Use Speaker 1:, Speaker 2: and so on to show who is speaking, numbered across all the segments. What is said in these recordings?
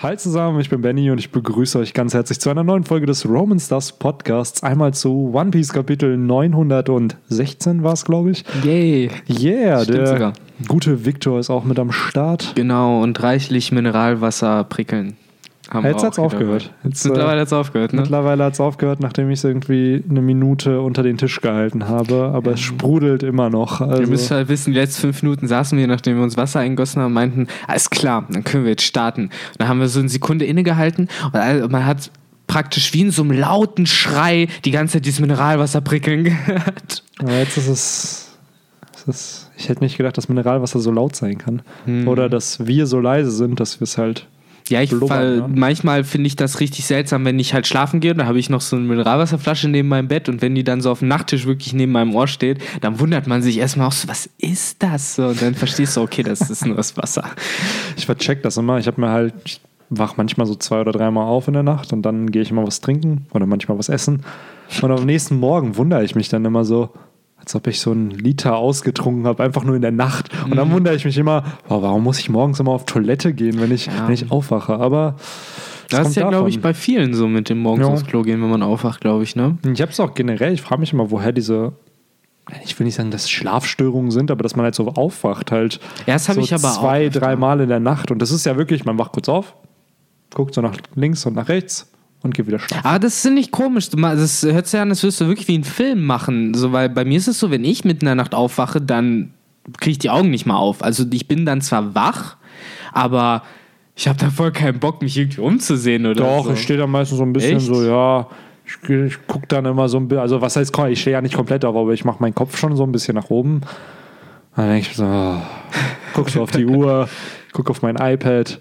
Speaker 1: Hi zusammen, ich bin Benny und ich begrüße euch ganz herzlich zu einer neuen Folge des Roman Stars Podcasts. Einmal zu One Piece Kapitel 916 war es, glaube ich.
Speaker 2: Yay.
Speaker 1: Yeah,
Speaker 2: Stimmt
Speaker 1: der
Speaker 2: sogar.
Speaker 1: gute Victor ist auch mit am Start.
Speaker 2: Genau, und reichlich Mineralwasser prickeln. Haben
Speaker 1: Jetzt hat's
Speaker 2: wieder
Speaker 1: aufgehört. Jetzt, äh,
Speaker 2: Mittlerweile hat es aufgehört, ne?
Speaker 1: Mittlerweile hat es aufgehört, nachdem ich es irgendwie eine Minute unter den Tisch gehalten habe, aber es sprudelt immer noch.
Speaker 2: Ihr
Speaker 1: Also,
Speaker 2: müsst halt wissen, die letzten fünf Minuten saßen wir, nachdem wir uns Wasser eingossen haben, meinten, alles klar, dann können wir jetzt starten. Und dann haben wir so eine Sekunde innegehalten und man hat praktisch wie in so einem lauten Schrei die ganze Zeit dieses Mineralwasser prickeln gehört.
Speaker 1: aber jetzt ist es, es ist, ich hätte nicht gedacht, dass Mineralwasser so laut sein kann.
Speaker 2: Hm.
Speaker 1: Oder dass wir so leise sind, dass wir es halt
Speaker 2: Ja, ich
Speaker 1: Blubbern,
Speaker 2: fall,
Speaker 1: ne?
Speaker 2: manchmal finde ich das richtig seltsam, wenn ich halt schlafen gehe und da habe ich noch so eine Mineralwasserflasche neben meinem Bett und wenn die dann so auf dem Nachttisch wirklich neben meinem Ohr steht, dann wundert man sich erstmal auch so, was ist das? So, und dann verstehst du, okay, das ist nur das Wasser.
Speaker 1: Ich vercheck das immer. Ich habe mir halt, ich wach manchmal so zwei oder dreimal auf in der Nacht und dann gehe ich immer was trinken oder manchmal was essen. Und am nächsten Morgen wundere ich mich dann immer so, als ob ich so einen Liter ausgetrunken habe, einfach nur in der Nacht. Und
Speaker 2: Mhm.
Speaker 1: dann wundere ich mich immer, wow, warum muss ich morgens immer auf Toilette gehen, wenn ich,
Speaker 2: Ja.
Speaker 1: wenn ich aufwache? Aber
Speaker 2: Das
Speaker 1: kommt
Speaker 2: ist ja, glaube ich, bei vielen so mit dem morgens
Speaker 1: Ja.
Speaker 2: aufs Klo gehen, wenn man aufwacht, glaube ich, ne?
Speaker 1: Ich habe es auch generell, ich frage mich immer, woher diese, ich will nicht sagen, dass Schlafstörungen sind, aber dass man halt so aufwacht halt.
Speaker 2: Ja, das hab
Speaker 1: so
Speaker 2: ich aber
Speaker 1: zwei, drei Mal in der Nacht. Und das ist ja wirklich, man wacht kurz auf, guckt so nach links und nach rechts und geht wieder schlafen.
Speaker 2: Aber das ist nicht komisch. Das hört sich an, als würdest du wirklich wie einen Film machen. So, weil bei mir ist es so, wenn ich mitten in der Nacht aufwache, dann kriege ich die Augen nicht mal auf. Also ich bin dann zwar wach, aber ich habe da voll keinen Bock, mich irgendwie umzusehen oder
Speaker 1: Doch,
Speaker 2: so.
Speaker 1: ich stehe da meistens so ein bisschen
Speaker 2: Echt?
Speaker 1: so, ja, ich, ich gucke dann immer so ein bisschen, also was heißt, ich stehe ja nicht komplett auf, aber ich mache meinen Kopf schon so ein bisschen nach oben. Dann denke ich so, oh, guck so auf die Uhr, guck auf mein iPad,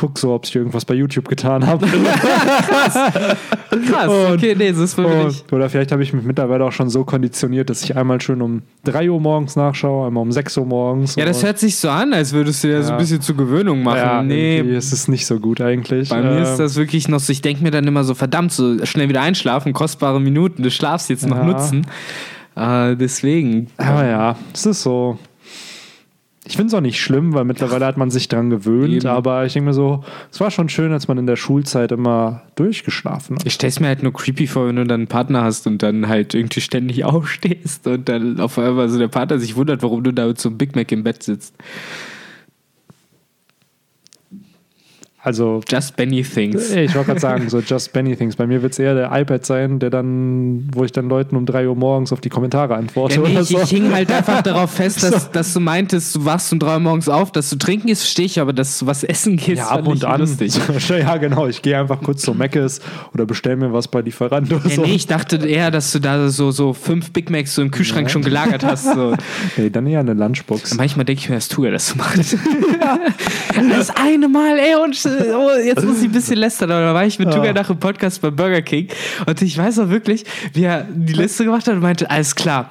Speaker 1: guck so, ob ich irgendwas bei YouTube getan habe.
Speaker 2: Krass, okay, nee, das ist für mich.
Speaker 1: Und- Oder vielleicht habe ich mich mittlerweile auch schon so konditioniert, dass ich einmal schön um 3 Uhr morgens nachschaue, einmal um 6 Uhr morgens.
Speaker 2: Ja, das
Speaker 1: Und-
Speaker 2: hört sich so an, als würdest du dir so ein
Speaker 1: Ja.
Speaker 2: bisschen zur Gewöhnung machen.
Speaker 1: ja,
Speaker 2: nee,
Speaker 1: irgendwie ist es nicht so gut eigentlich.
Speaker 2: Bei mir ist
Speaker 1: Ähm,
Speaker 2: das wirklich noch so, ich denke mir dann immer so, verdammt, so schnell wieder einschlafen, kostbare Minuten des Schlafs jetzt noch
Speaker 1: Ja.
Speaker 2: nutzen. Äh, deswegen.
Speaker 1: Aber ja, es ist so. Ich finde es auch nicht schlimm, weil mittlerweile hat man sich dran gewöhnt,
Speaker 2: Eben.
Speaker 1: aber ich denke mir so, es war schon schön, als man in der Schulzeit immer durchgeschlafen hat.
Speaker 2: Ich stell's mir halt nur creepy vor, wenn du dann einen Partner hast und dann halt irgendwie ständig aufstehst und dann auf einmal so der Partner sich wundert, warum du da mit so einem Big Mac im Bett sitzt.
Speaker 1: Also,
Speaker 2: Just Benny Things.
Speaker 1: ich wollte gerade sagen, so just Benny Things. Bei mir wird es eher der iPad sein, der dann, wo ich dann Leuten um 3 Uhr morgens auf die Kommentare antworte
Speaker 2: Ja, nee,
Speaker 1: oder
Speaker 2: ich,
Speaker 1: so.
Speaker 2: ich hing halt einfach darauf fest, dass, dass du meintest, du wachst um drei Uhr morgens auf, dass du trinken ist, verstehe ich, aber dass du was essen gehst,
Speaker 1: ja, ab und an.
Speaker 2: lustig.
Speaker 1: ja, genau. Ich gehe einfach kurz zu Mc's oder bestell mir was bei Lieferando.
Speaker 2: Ja,
Speaker 1: so.
Speaker 2: nee, ich dachte eher, dass du da so, so fünf Big Macs so im Kühlschrank schon gelagert hast. So.
Speaker 1: Nee, dann eher eine Lunchbox.
Speaker 2: Manchmal denke ich mir, das tue das macht. das eine Mal, ey, und oh, jetzt muss ich ein bisschen lästern, aber da war ich mit
Speaker 1: Ja.
Speaker 2: Tuga nach dem Podcast bei Burger King und ich weiß auch wirklich, wie er die Liste gemacht hat und meinte, alles klar.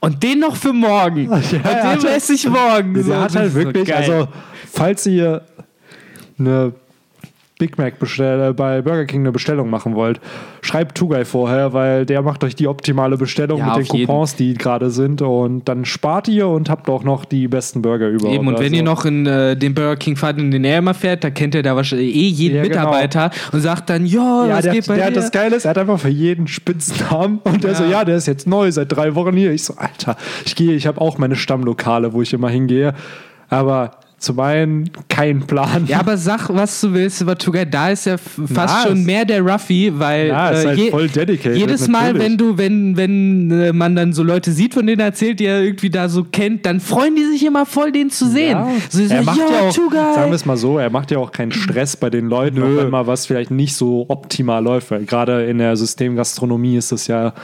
Speaker 2: Und den noch für morgen.
Speaker 1: Ja,
Speaker 2: und den esse ich morgen.
Speaker 1: Der
Speaker 2: So,
Speaker 1: hat halt
Speaker 2: so
Speaker 1: wirklich,
Speaker 2: geil.
Speaker 1: also falls ihr eine Big Mac bestell, bei Burger King eine Bestellung machen wollt, schreibt Tugai vorher, weil der macht euch die optimale Bestellung
Speaker 2: Ja,
Speaker 1: mit den
Speaker 2: jeden.
Speaker 1: Coupons, die gerade sind und dann spart ihr und habt auch noch die besten Burger überhaupt.
Speaker 2: Eben, und wenn
Speaker 1: Also,
Speaker 2: ihr noch in äh, den Burger King fahrt, in den er immer fährt, da kennt ihr da wahrscheinlich eh jeden
Speaker 1: Ja, genau.
Speaker 2: Mitarbeiter und sagt dann, ja,
Speaker 1: ja,
Speaker 2: was
Speaker 1: der,
Speaker 2: geht bei
Speaker 1: der
Speaker 2: dir?
Speaker 1: hat das Geile er hat einfach für jeden Spitznamen und der
Speaker 2: Ja.
Speaker 1: so, ja, der ist jetzt neu, seit drei Wochen hier. Ich so, Alter, ich gehe, ich habe auch meine Stammlokale, wo ich immer hingehe, aber zum einen kein Plan.
Speaker 2: Ja, aber sag, was du willst über Tugay. Da ist ja fast
Speaker 1: Na,
Speaker 2: schon mehr der Ruffy, weil
Speaker 1: Ja, ist
Speaker 2: äh,
Speaker 1: halt voll dedicated,
Speaker 2: jedes Mal,
Speaker 1: natürlich.
Speaker 2: wenn du, wenn, wenn äh, man dann so Leute sieht, von denen er erzählt, die er irgendwie da so kennt, dann freuen die sich immer voll, den zu sehen.
Speaker 1: Ja.
Speaker 2: So, so,
Speaker 1: er macht ja auch,
Speaker 2: Tugay.
Speaker 1: sagen wir es mal so, er macht ja auch keinen Stress bei den Leuten, wenn mal was vielleicht nicht so optimal läuft, weil gerade in der Systemgastronomie ist es ja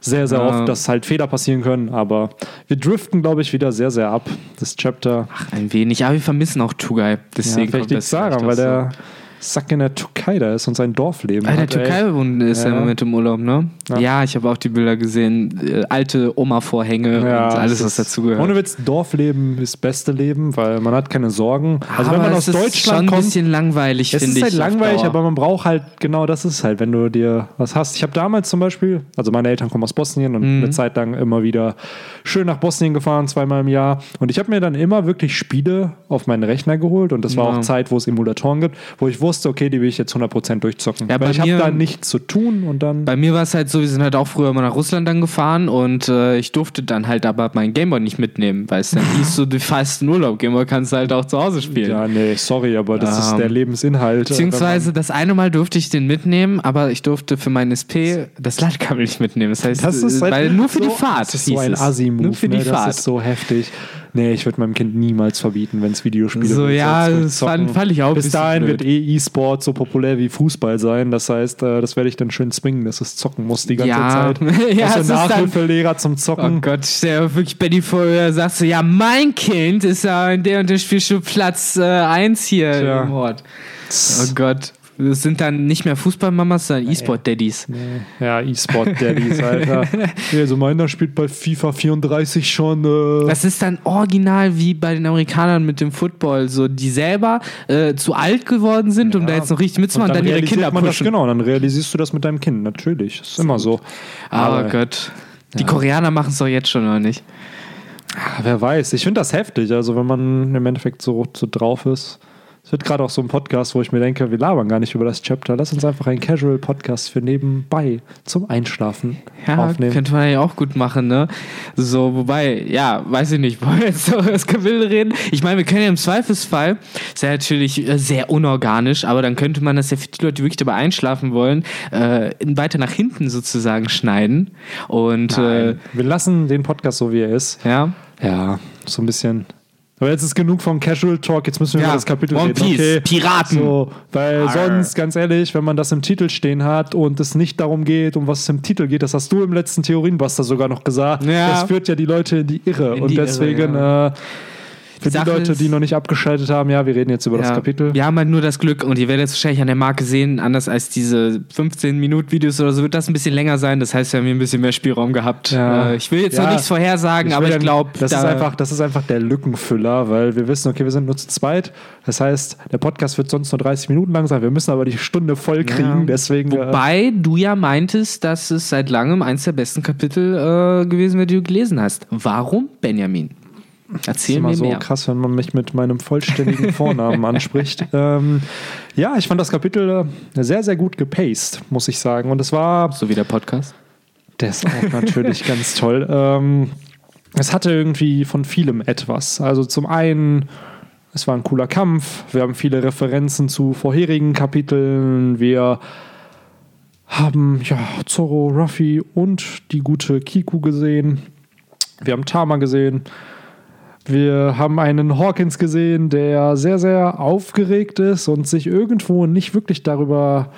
Speaker 1: sehr, sehr
Speaker 2: Ja.
Speaker 1: oft, dass halt Fehler passieren können, aber wir driften, glaube ich, wieder sehr, sehr ab, das Chapter.
Speaker 2: Ein wenig, aber wir vermissen auch Tugay.
Speaker 1: Ja,
Speaker 2: Deswegen
Speaker 1: vielleicht
Speaker 2: kommt das
Speaker 1: daran, weil der Sack in der Türkei da ist und sein Dorfleben
Speaker 2: Ah, der
Speaker 1: hat. ey.
Speaker 2: Türkei ist ja
Speaker 1: Ja.
Speaker 2: im Moment im Urlaub, ne?
Speaker 1: Ja.
Speaker 2: Ja, ich habe auch die Bilder gesehen. Äh, alte Oma-Vorhänge
Speaker 1: Ja,
Speaker 2: und alles,
Speaker 1: es
Speaker 2: was
Speaker 1: ist-
Speaker 2: dazugehört.
Speaker 1: Ohne Witz, Dorfleben ist das beste Leben, weil man hat keine Sorgen. Also wenn
Speaker 2: Aber
Speaker 1: man
Speaker 2: es
Speaker 1: aus
Speaker 2: ist
Speaker 1: Deutschland
Speaker 2: schon ein
Speaker 1: kommt,
Speaker 2: bisschen langweilig,
Speaker 1: Es
Speaker 2: finde
Speaker 1: ist
Speaker 2: ich.
Speaker 1: halt
Speaker 2: auf
Speaker 1: langweilig,
Speaker 2: Dauer.
Speaker 1: aber man braucht halt, genau das ist halt, wenn du dir was hast. Ich habe damals zum Beispiel, also meine Eltern kommen aus Bosnien und
Speaker 2: Mhm.
Speaker 1: eine Zeit lang immer wieder schön nach Bosnien gefahren, zweimal im Jahr. Und ich habe mir dann immer wirklich Spiele auf meinen Rechner geholt und das war auch Zeit, wo es Emulatoren gibt, wo ich wusste, okay, die will ich jetzt 100% durchzocken.
Speaker 2: Ja,
Speaker 1: Weil ich habe da nichts zu tun und dann.
Speaker 2: Bei mir war es halt so, wir sind halt auch früher immer nach Russland dann gefahren und äh, ich durfte dann halt aber meinen Gameboy nicht mitnehmen, weil es dann hieß so, du fährst in Urlaub, Gameboy kannst du halt auch zu Hause spielen.
Speaker 1: ja, nee, sorry, aber das ist
Speaker 2: Ähm,
Speaker 1: der Lebensinhalt.
Speaker 2: Beziehungsweise das eine Mal durfte ich den mitnehmen, aber ich durfte für meinen SP das Ladekabel nicht mitnehmen. Das heißt,
Speaker 1: Das ist
Speaker 2: äh,
Speaker 1: halt
Speaker 2: weil nur für
Speaker 1: so,
Speaker 2: die Fahrt.
Speaker 1: Das ist so ein. Assi-Move.
Speaker 2: Nur für die
Speaker 1: ne? Das
Speaker 2: Fahrt.
Speaker 1: ist so heftig. Nee, ich würde meinem Kind niemals verbieten, wenn es Videospiele
Speaker 2: So, ja, das fand- fand ich auch
Speaker 1: Bis dahin
Speaker 2: blöd.
Speaker 1: wird eh E-Sport so populär wie Fußball sein. Das heißt, äh, das werde ich dann schön zwingen, dass es zocken muss die ganze
Speaker 2: Ja.
Speaker 1: Zeit.
Speaker 2: Ja,
Speaker 1: du
Speaker 2: dann-
Speaker 1: Nachhilfelehrer zum
Speaker 2: Oh
Speaker 1: Zocken?
Speaker 2: Gott, stell dir wirklich Benny vor, er sagt so, ja, mein Kind ist ja in der und der Spielschule Platz 1 hier
Speaker 1: Tja.
Speaker 2: im Ort. Oh Gott. Das sind dann nicht mehr Fußballmamas, sondern E-Sport-Daddies.
Speaker 1: Ja, E-Sport-Daddies, Alter. ja, also meiner spielt bei FIFA 34 schon. Äh,
Speaker 2: Das ist dann original wie bei den Amerikanern mit dem Football, so die selber äh, zu alt geworden sind, um da jetzt noch richtig mitzumachen und dann, ihre
Speaker 1: realisiert
Speaker 2: Kinder
Speaker 1: man das, genau, dann realisierst du das mit deinem Kind, natürlich. Das ist immer so.
Speaker 2: Aber Oh Gott. Die Koreaner machen es doch jetzt schon, oder nicht?
Speaker 1: Ah, Wer weiß, ich finde das heftig, also wenn man im Endeffekt so, so drauf ist. Es wird gerade auch so ein Podcast, wo ich mir denke, wir labern gar nicht über das Chapter. Lass uns einfach einen Casual-Podcast für nebenbei zum Einschlafen
Speaker 2: Ja,
Speaker 1: aufnehmen.
Speaker 2: könnte man ja auch gut machen, ne? So, wobei, ja, weiß ich nicht, wollen wir jetzt über das Kapitel reden? Ich meine, wir können ja im Zweifelsfall, ist ja natürlich äh, sehr unorganisch, aber dann könnte man das ja für die Leute, die wirklich dabei einschlafen wollen, äh, weiter nach hinten sozusagen schneiden. Und, äh,
Speaker 1: wir lassen den Podcast so, wie er ist.
Speaker 2: ja.
Speaker 1: Ja, so ein bisschen. Aber jetzt ist genug vom Casual Talk, jetzt müssen wir
Speaker 2: Ja,
Speaker 1: über das Kapitel
Speaker 2: One
Speaker 1: reden.
Speaker 2: Piece,
Speaker 1: okay?
Speaker 2: Piraten.
Speaker 1: So, weil
Speaker 2: Arr.
Speaker 1: sonst, ganz ehrlich, wenn man das im Titel stehen hat und es nicht darum geht, um was es im Titel geht, das hast du im letzten Theorienbuster sogar noch gesagt,
Speaker 2: Ja.
Speaker 1: das führt ja die Leute in die Irre.
Speaker 2: In
Speaker 1: und
Speaker 2: die Irre,
Speaker 1: deswegen, äh, für die
Speaker 2: Sache
Speaker 1: Leute,
Speaker 2: ist-
Speaker 1: die noch nicht abgeschaltet haben, ja, wir reden jetzt über das
Speaker 2: Ja,
Speaker 1: Kapitel.
Speaker 2: Wir haben halt nur das Glück und ihr werdet es wahrscheinlich an der Marke sehen, anders als diese 15-Minuten-Videos oder so, wird das ein bisschen länger sein. Das heißt, wir haben hier ein bisschen mehr Spielraum gehabt.
Speaker 1: Ja.
Speaker 2: Äh, ich will jetzt
Speaker 1: Ja.
Speaker 2: noch nichts vorhersagen, aber
Speaker 1: will
Speaker 2: ich glaube,
Speaker 1: das, ist einfach, das ist einfach der Lückenfüller, weil wir wissen, okay, wir sind nur zu zweit. Das heißt, der Podcast wird sonst nur 30 Minuten lang sein. Wir müssen aber die Stunde voll kriegen. Deswegen. äh,
Speaker 2: Wobei du ja meintest, dass es seit langem eins der besten Kapitel äh, gewesen wäre, die du gelesen hast. Warum, Benjamin?
Speaker 1: Das
Speaker 2: Erzähl
Speaker 1: ist immer
Speaker 2: mir
Speaker 1: so
Speaker 2: mehr.
Speaker 1: krass, wenn man mich mit meinem vollständigen Vornamen anspricht. Ähm, ja, ich fand das Kapitel äh, sehr, sehr gut gepaced, muss ich sagen. Und es war,
Speaker 2: So wie der Podcast.
Speaker 1: der ist auch natürlich ganz toll. Ähm, es hatte irgendwie von vielem etwas. Also zum einen, es war ein cooler Kampf. Wir haben viele Referenzen zu vorherigen Kapiteln. Wir haben ja Zorro, Ruffy und die gute Kiku gesehen. Wir haben Tama gesehen. Wir haben einen Hawkins gesehen, der sehr, sehr aufgeregt ist und sich irgendwo nicht wirklich darüber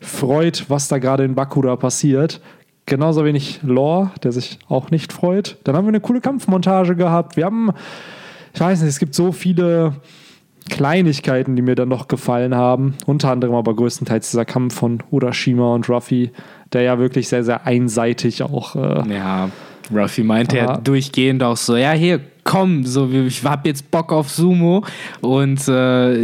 Speaker 1: freut, was da gerade in Bakura passiert. Genauso wenig Lore, der sich auch nicht freut. Dann haben wir eine coole Kampfmontage gehabt. Wir haben, ich weiß nicht, es gibt so viele Kleinigkeiten, die mir dann noch gefallen haben. Unter anderem aber größtenteils dieser Kampf von Urashima und Ruffy, der ja wirklich sehr, sehr einseitig auch äh,
Speaker 2: Ja, Ruffy meinte ja
Speaker 1: Aber-
Speaker 2: durchgehend auch so, ja, hier, komm, so, ich hab jetzt Bock auf Sumo und äh,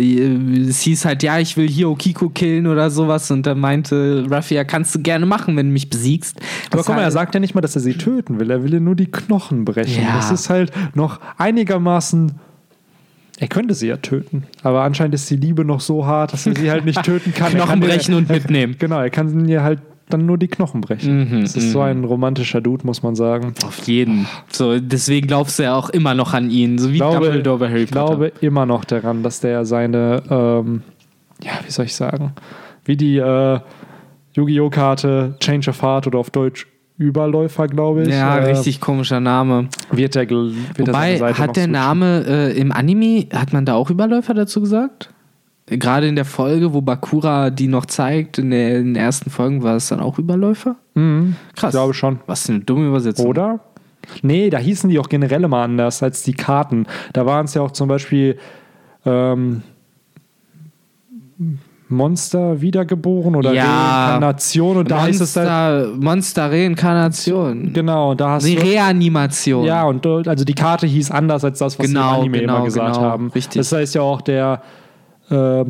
Speaker 2: es hieß halt, ja, ich will hier Okiko killen oder sowas und dann meinte Ruffy, ja, kannst du gerne machen, wenn du mich besiegst.
Speaker 1: Aber
Speaker 2: Das
Speaker 1: guck mal, er sagt ja nicht mal, dass er sie töten will. Er will ihr nur die Knochen brechen.
Speaker 2: Ja.
Speaker 1: Das ist halt noch einigermaßen. Er könnte sie ja töten. Aber anscheinend ist die Liebe noch so hart, dass er sie halt nicht töten kann. Er
Speaker 2: Knochen brechen und mitnehmen.
Speaker 1: Genau, er kann ihr halt dann nur die Knochen brechen.
Speaker 2: Mhm,
Speaker 1: das ist so ein romantischer Dude, muss man sagen.
Speaker 2: Auf jeden. So, deswegen glaubst du ja auch immer noch an ihn, so wie
Speaker 1: Ich glaube,
Speaker 2: Dumbledore bei Harry
Speaker 1: ich
Speaker 2: Potter.
Speaker 1: glaube immer noch daran, dass der seine, ähm, ja, wie soll ich sagen, wie die äh, Yu-Gi-Oh! Karte Change of Heart oder auf Deutsch Überläufer, glaube ich.
Speaker 2: ja,
Speaker 1: äh,
Speaker 2: richtig komischer Name.
Speaker 1: Wird der, wird
Speaker 2: Wobei, hat der. Name äh, im Anime, hat man da auch Überläufer dazu gesagt? Gerade in der Folge, wo Bakura die noch zeigt, in, der, in den ersten Folgen war es dann auch Überläufer?
Speaker 1: Mhm,
Speaker 2: Krass.
Speaker 1: Ich glaube schon.
Speaker 2: Was für eine dumme Übersetzung.
Speaker 1: Oder? Nee, da hießen die auch generell immer anders als die Karten. Da waren es ja auch zum Beispiel ähm, Monster wiedergeboren oder
Speaker 2: Ja.
Speaker 1: Reinkarnation und da ist es dann.
Speaker 2: Monster, Monster Reinkarnation.
Speaker 1: Genau, da hast du.
Speaker 2: Reanimation.
Speaker 1: Ja, und also die Karte hieß anders als das, was
Speaker 2: Genau,
Speaker 1: im Anime
Speaker 2: genau,
Speaker 1: immer gesagt
Speaker 2: genau.
Speaker 1: haben.
Speaker 2: Richtig.
Speaker 1: Das heißt ja auch der äh,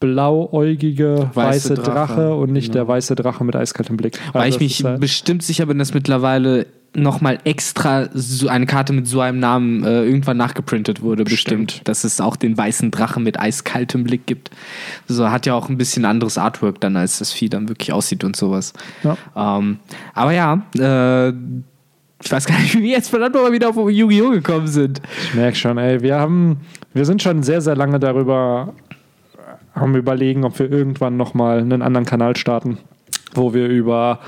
Speaker 1: blauäugige weiße,
Speaker 2: Weiße
Speaker 1: Drache,
Speaker 2: Drache,
Speaker 1: und nicht
Speaker 2: genau.
Speaker 1: der weiße Drache mit eiskaltem Blick.
Speaker 2: Weil
Speaker 1: Also
Speaker 2: ich mich
Speaker 1: halt-
Speaker 2: bestimmt sicher bin, dass mittlerweile nochmal extra so eine Karte mit so einem Namen äh, irgendwann nachgeprintet wurde, bestimmt.
Speaker 1: Bestimmt.
Speaker 2: Dass es auch den weißen Drachen mit eiskaltem Blick gibt. So hat ja auch ein bisschen anderes Artwork dann, als das Vieh dann wirklich aussieht und sowas.
Speaker 1: Ja.
Speaker 2: Ähm, aber ja, äh, ich weiß gar nicht, wie wir jetzt verdammt nochmal wieder auf Yu-Gi-Oh! gekommen sind.
Speaker 1: Ich merke schon, ey, wir haben, wir sind schon sehr, sehr lange darüber am überlegen, ob wir irgendwann nochmal einen anderen Kanal starten, wo wir über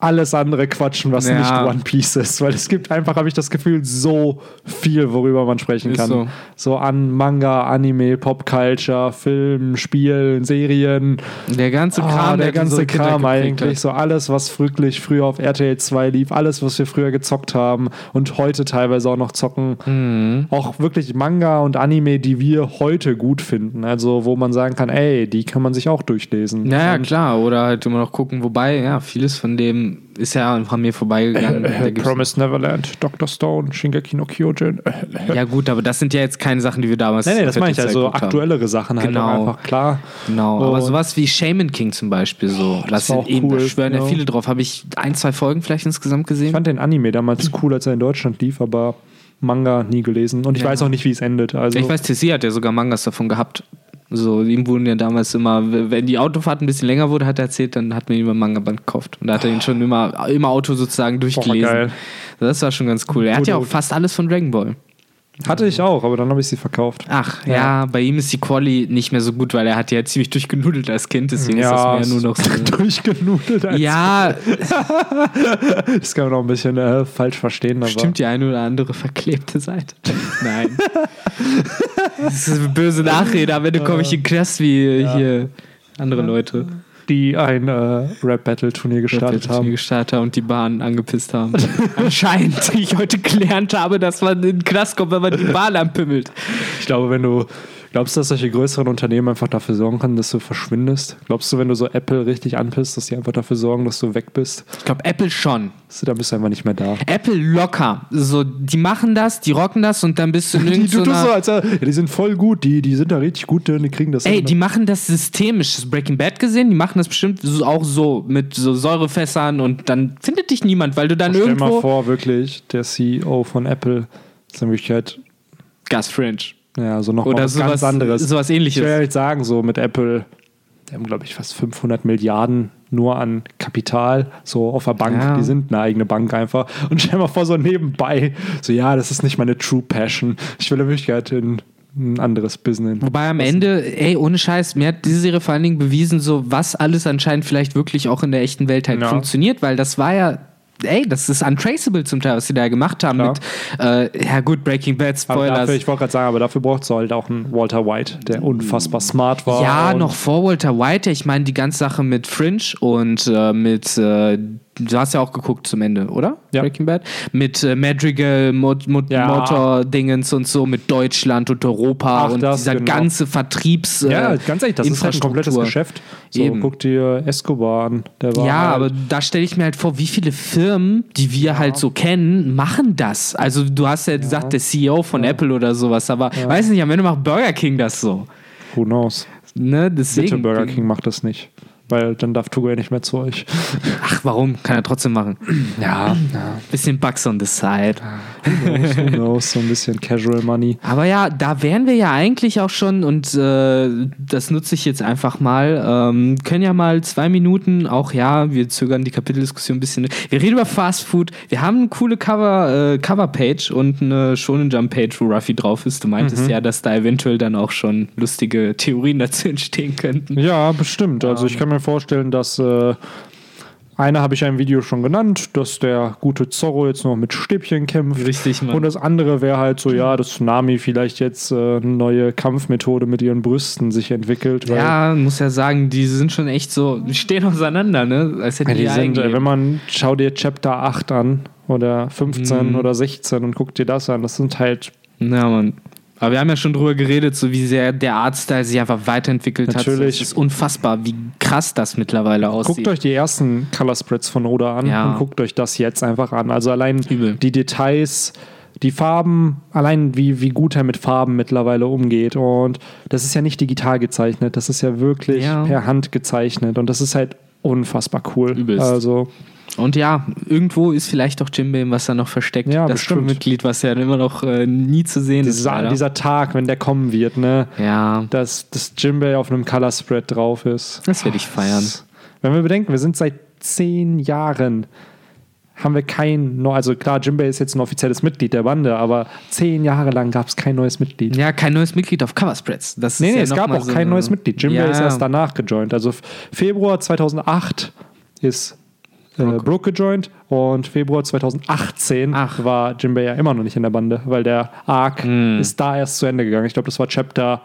Speaker 1: alles andere quatschen, was
Speaker 2: Ja.
Speaker 1: nicht One Piece ist. Weil es gibt einfach, habe ich das Gefühl, so viel, worüber man sprechen
Speaker 2: Ist
Speaker 1: kann.
Speaker 2: so.
Speaker 1: So. an Manga, Anime, Popculture, Film, Spielen, Serien.
Speaker 2: Der ganze
Speaker 1: Ah,
Speaker 2: Kram,
Speaker 1: der
Speaker 2: so
Speaker 1: ganze
Speaker 2: Kinder
Speaker 1: Kram eigentlich.
Speaker 2: hat.
Speaker 1: So alles, was wirklich früher auf RTL 2 lief, alles, was wir früher gezockt haben und heute teilweise auch noch zocken.
Speaker 2: Mhm.
Speaker 1: Auch wirklich Manga und Anime, die wir heute gut finden. Also, wo man sagen kann, ey, die kann man sich auch durchlesen.
Speaker 2: Ja, ja,
Speaker 1: Und,
Speaker 2: klar. Oder halt immer noch gucken, wobei, ja, vieles von dem ist ja an mir vorbeigegangen.
Speaker 1: Äh,
Speaker 2: gibt's-
Speaker 1: Promised Neverland, Dr. Stone, Shingeki no Kyojin. Äh,
Speaker 2: ja, gut, aber das sind ja jetzt keine Sachen, die wir damals.
Speaker 1: Nee, nee, das meine ich. Also aktuellere Sachen halt
Speaker 2: Genau.
Speaker 1: einfach, klar.
Speaker 2: Genau, aber
Speaker 1: Und-
Speaker 2: sowas wie Shaman King zum Beispiel so.
Speaker 1: das
Speaker 2: das sind eben,
Speaker 1: cool,
Speaker 2: schwören ja
Speaker 1: ja.
Speaker 2: viele drauf. Habe ich ein, zwei Folgen vielleicht insgesamt gesehen?
Speaker 1: Ich fand den Anime damals cool, als er in Deutschland lief, aber Manga nie gelesen. Und ich
Speaker 2: Ja.
Speaker 1: weiß auch nicht, wie es endet. Also,
Speaker 2: ich weiß, TC hat ja sogar Mangas davon gehabt. So, ihm wurden ja damals immer, wenn die Autofahrt ein bisschen länger wurde, hat er erzählt, dann hat man ihm ein Manga-Band gekauft. Und da hat er ihn schon immer im Auto sozusagen durchgelesen.
Speaker 1: geil.
Speaker 2: Das war schon ganz cool. Er hat ja auch fast alles von Dragon Ball.
Speaker 1: Hatte ich auch, aber dann habe ich sie verkauft.
Speaker 2: Ach, ja.
Speaker 1: Ja.
Speaker 2: bei ihm ist die Quali nicht mehr so gut, weil er hat ja ziemlich durchgenudelt als Kind, deswegen ist das mehr nur noch so.
Speaker 1: durchgenudelt. als-
Speaker 2: Ja,
Speaker 1: Das kann man auch ein bisschen äh, falsch verstehen. Aber
Speaker 2: stimmt die eine oder andere verklebte Seite. Nein. das ist eine böse Nachrede, am Ende komme ich in Knast wie hier andere Leute.
Speaker 1: Die ein äh, Rap-Battle-Turnier gestartet
Speaker 2: Die
Speaker 1: haben.
Speaker 2: gestartet haben und die Bahn angepisst haben. Anscheinend, wie ich heute gelernt habe, dass man in den Knast kommt, wenn man die Bahn anpimmelt.
Speaker 1: Ich glaube, wenn du. Glaubst du, dass solche größeren Unternehmen einfach dafür sorgen können, dass du verschwindest? Glaubst du, wenn du so Apple richtig anpisst, dass die einfach dafür sorgen, dass du weg bist?
Speaker 2: Ich glaube, Apple schon.
Speaker 1: Du, dann bist du einfach nicht mehr da.
Speaker 2: Apple locker. So, die machen das, die rocken das und dann bist du in
Speaker 1: Die, du tust so, als, ja, die sind voll gut, die, die sind da richtig gut, die kriegen das
Speaker 2: Ey,
Speaker 1: hin.
Speaker 2: die machen das systemisch. Das Breaking Bad gesehen, die machen das bestimmt so, auch so mit so Säurefässern und dann findet dich niemand, weil du dann
Speaker 1: Stell mal
Speaker 2: irgendwo...
Speaker 1: vor, wirklich, der CEO von Apple ist in Wirklichkeit
Speaker 2: Gas Fringe.
Speaker 1: Ja, so noch mal
Speaker 2: Oder
Speaker 1: was
Speaker 2: sowas,
Speaker 1: ganz anderes.
Speaker 2: sowas
Speaker 1: Ich
Speaker 2: ähnliches.
Speaker 1: will ja nicht sagen, so mit Apple, die haben, glaube ich, fast 500 Milliarden nur an Kapital, so auf der Bank.
Speaker 2: Ja.
Speaker 1: Die sind eine eigene Bank einfach. Und stell mal vor, so nebenbei, so, ja, das ist nicht meine True Passion. Ich will in Wirklichkeit in ein anderes Business.
Speaker 2: Wobei am Ende, ey, ohne Scheiß, mir hat diese Serie vor allen Dingen bewiesen, so was alles anscheinend vielleicht wirklich auch in der echten Welt halt
Speaker 1: Ja.
Speaker 2: funktioniert, weil das war ja, ey, das ist untraceable zum Teil, was sie da gemacht haben
Speaker 1: Klar.
Speaker 2: mit, äh, ja gut, Breaking Bad, Spoilers.
Speaker 1: dafür, ich wollte gerade sagen, aber dafür braucht es halt auch einen Walter White, der unfassbar smart war.
Speaker 2: ja, noch vor Walter White, ich meine die ganze Sache mit Fringe und äh, mit, äh, du hast ja auch geguckt zum Ende, oder?
Speaker 1: Ja.
Speaker 2: Breaking Bad? Mit äh, Madrigal, Mot Mot
Speaker 1: Ja.
Speaker 2: Motor-Dingens und so, mit Deutschland und Europa
Speaker 1: Ach,
Speaker 2: und
Speaker 1: das,
Speaker 2: dieser
Speaker 1: genau.
Speaker 2: ganze Vertriebs. äh,
Speaker 1: Ja, ganz ehrlich, das ist halt ein komplettes. Geschäft. So,
Speaker 2: Eben.
Speaker 1: guck dir Escobar an. Der war
Speaker 2: Ja,
Speaker 1: halt,
Speaker 2: aber da stelle ich mir halt vor, wie viele Firmen, die wir halt so kennen, machen das. Also du hast ja gesagt, der CEO von Apple oder sowas, aber weiß nicht, am Ende macht Burger King das so.
Speaker 1: who knows.
Speaker 2: Ne?
Speaker 1: Bitte,
Speaker 2: Deswegen.
Speaker 1: Burger King macht das nicht. Weil dann darf Tugo ja nicht mehr zu euch.
Speaker 2: Ach, warum? Kann er trotzdem machen.
Speaker 1: Ja,
Speaker 2: Bisschen Bugs on the side.
Speaker 1: who knows, so ein bisschen Casual Money.
Speaker 2: Aber ja, da wären wir ja eigentlich auch schon und äh, das nutze ich jetzt einfach mal. Ähm, können ja mal zwei Minuten, auch ja, wir zögern die Kapiteldiskussion ein bisschen. Wir reden über Fast Food. Wir haben eine coole Cover, äh, Coverpage und eine Shonen Jump Page, wo Ruffy drauf ist. Du meintest ja, dass da eventuell dann auch schon lustige Theorien dazu entstehen könnten.
Speaker 1: Ja, bestimmt. Also ich kann mir vorstellen, dass äh, eine habe ich im Video schon genannt, dass der gute Zorro jetzt noch mit Stäbchen kämpft.
Speaker 2: Richtig, Mann.
Speaker 1: Und das andere wäre halt so, ja, dass Tsunami vielleicht jetzt äh, eine neue Kampfmethode mit ihren Brüsten sich entwickelt.
Speaker 2: Ja, muss ja sagen, die sind schon echt so, die stehen auseinander, ne? Als hätten
Speaker 1: Ja, die
Speaker 2: ihr
Speaker 1: sind, wenn man, schau dir Chapter 8 an oder 15
Speaker 2: Mhm.
Speaker 1: oder 16 und guck dir das an, das sind halt
Speaker 2: Ja, Mann. Aber wir haben ja schon drüber geredet, so wie sehr der Artstyle sich einfach weiterentwickelt
Speaker 1: Natürlich.
Speaker 2: hat. Es ist unfassbar, wie krass das mittlerweile aussieht.
Speaker 1: Guckt euch die ersten Color Spreads von Oda an
Speaker 2: Ja.
Speaker 1: und guckt euch das jetzt einfach an. Also allein
Speaker 2: Übel.
Speaker 1: die Details, die Farben, allein wie, wie gut er mit Farben mittlerweile umgeht. Und das ist ja nicht digital gezeichnet, das ist ja wirklich
Speaker 2: Ja.
Speaker 1: per Hand gezeichnet. Und das ist halt unfassbar cool.
Speaker 2: Übelst.
Speaker 1: Also
Speaker 2: Und ja, irgendwo ist vielleicht auch Jimbei im Wasser noch versteckt.
Speaker 1: Ja,
Speaker 2: das. Crewmitglied, was ja immer noch äh, nie zu sehen ist.
Speaker 1: Dieser,
Speaker 2: leider.
Speaker 1: dieser Tag, wenn der kommen wird, ne?
Speaker 2: ja,
Speaker 1: Dass das Jimbei auf einem Color Spread drauf ist.
Speaker 2: das werde ich feiern.
Speaker 1: Wenn wir bedenken, wir sind seit zehn Jahren, haben wir kein, neu- also klar, Jimbei ist jetzt ein offizielles Mitglied der Bande, aber zehn Jahre lang gab es kein neues Mitglied.
Speaker 2: Ja, kein neues Mitglied auf Coverspreads. Das ist
Speaker 1: Nee, nee,
Speaker 2: ja
Speaker 1: es gab auch
Speaker 2: so
Speaker 1: kein neues Mitglied. Jimbei
Speaker 2: ja,
Speaker 1: ist erst danach gejoint. Also Februar 2008 ist äh, Brooke gejoint und Februar 2018
Speaker 2: Ach.
Speaker 1: War Jimbei ja immer noch nicht in der Bande, weil der Arc ist da erst zu Ende gegangen. Ich glaube, das war Chapter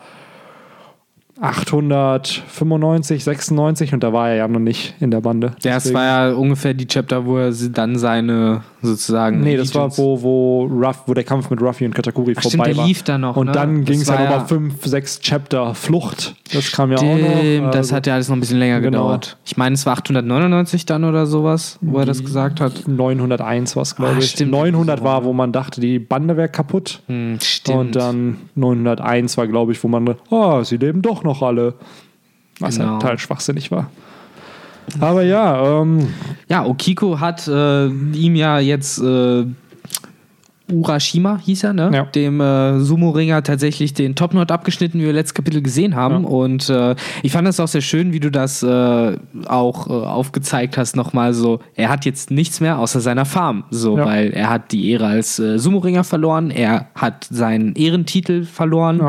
Speaker 1: 895, 96 und da war er ja noch nicht in der Bande.
Speaker 2: Ja, das
Speaker 1: Deswegen-
Speaker 2: war ja ungefähr die Chapter, wo er dann seine sozusagen.
Speaker 1: Nee, das war, wo, wo, Ruff, wo der Kampf mit Ruffy und Katakuri
Speaker 2: Ach,
Speaker 1: vorbei
Speaker 2: stimmt, der
Speaker 1: war.
Speaker 2: lief da noch,
Speaker 1: Und
Speaker 2: ne?
Speaker 1: dann ging es ja nochmal
Speaker 2: ja-
Speaker 1: fünf, sechs Chapter Flucht. Das kam ja auch noch.
Speaker 2: Das
Speaker 1: Also
Speaker 2: hat ja alles noch ein bisschen länger
Speaker 1: Genau.
Speaker 2: gedauert. Ich meine, es war 899 dann oder sowas, wo er das gesagt hat.
Speaker 1: 901 war es, glaube ich.
Speaker 2: stimmt.
Speaker 1: 900 war, wo man dachte, die Bande wäre kaputt.
Speaker 2: Hm, stimmt.
Speaker 1: Und dann 901 war, glaube ich, wo man, oh, sie leben doch noch alle. Was
Speaker 2: Genau.
Speaker 1: halt total schwachsinnig war. Aber ja, ähm,
Speaker 2: Ja, Okiko hat äh, ihm ja jetzt äh, Urashima hieß er, ne?
Speaker 1: Ja.
Speaker 2: Dem äh, Sumo-Ringer tatsächlich den Topknot abgeschnitten, wie wir letztes Kapitel gesehen haben.
Speaker 1: Ja.
Speaker 2: Und äh, ich fand das auch sehr schön, wie du das äh, auch äh, aufgezeigt hast, nochmal so. Er hat jetzt nichts mehr außer seiner Farm, so,
Speaker 1: Ja.
Speaker 2: weil er hat die Ehre als äh, Sumo-Ringer verloren, er hat seinen Ehrentitel verloren.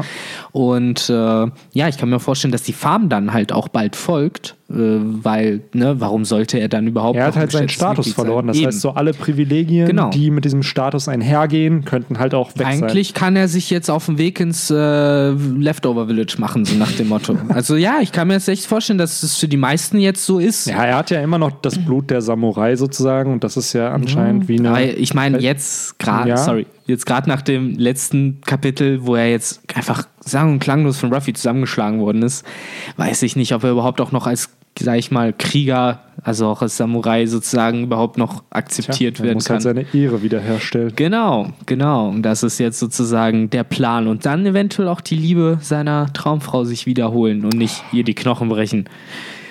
Speaker 2: Und äh, ja, ich kann mir vorstellen, dass die Farm dann halt auch bald folgt, weil, ne, warum sollte er dann überhaupt
Speaker 1: er hat halt seinen Status verloren. Das
Speaker 2: Eben.
Speaker 1: heißt, so alle Privilegien,
Speaker 2: Genau.
Speaker 1: die mit diesem Status einhergehen, könnten halt auch weg sein.
Speaker 2: Eigentlich kann er sich jetzt auf dem Weg ins äh, Leftover Village machen, so nach dem Motto. Also ja, ich kann mir jetzt echt vorstellen, dass es für die meisten jetzt so ist.
Speaker 1: Ja, er hat ja immer noch das Blut der Samurai sozusagen und das ist ja anscheinend wie eine.
Speaker 2: Aber ich meine, jetzt gerade,
Speaker 1: Ja.
Speaker 2: sorry, jetzt gerade nach dem letzten Kapitel, wo er jetzt einfach sang- und klanglos von Ruffy zusammengeschlagen worden ist, weiß ich nicht, ob er überhaupt auch noch als, sag ich mal, Krieger, also auch als Samurai sozusagen überhaupt noch akzeptiert
Speaker 1: er
Speaker 2: werden
Speaker 1: muss
Speaker 2: kann.
Speaker 1: halt seine Ehre wiederherstellen.
Speaker 2: Genau, genau. Und das ist jetzt sozusagen der Plan. Und dann eventuell auch die Liebe seiner Traumfrau sich wiederholen und nicht hier die Knochen brechen,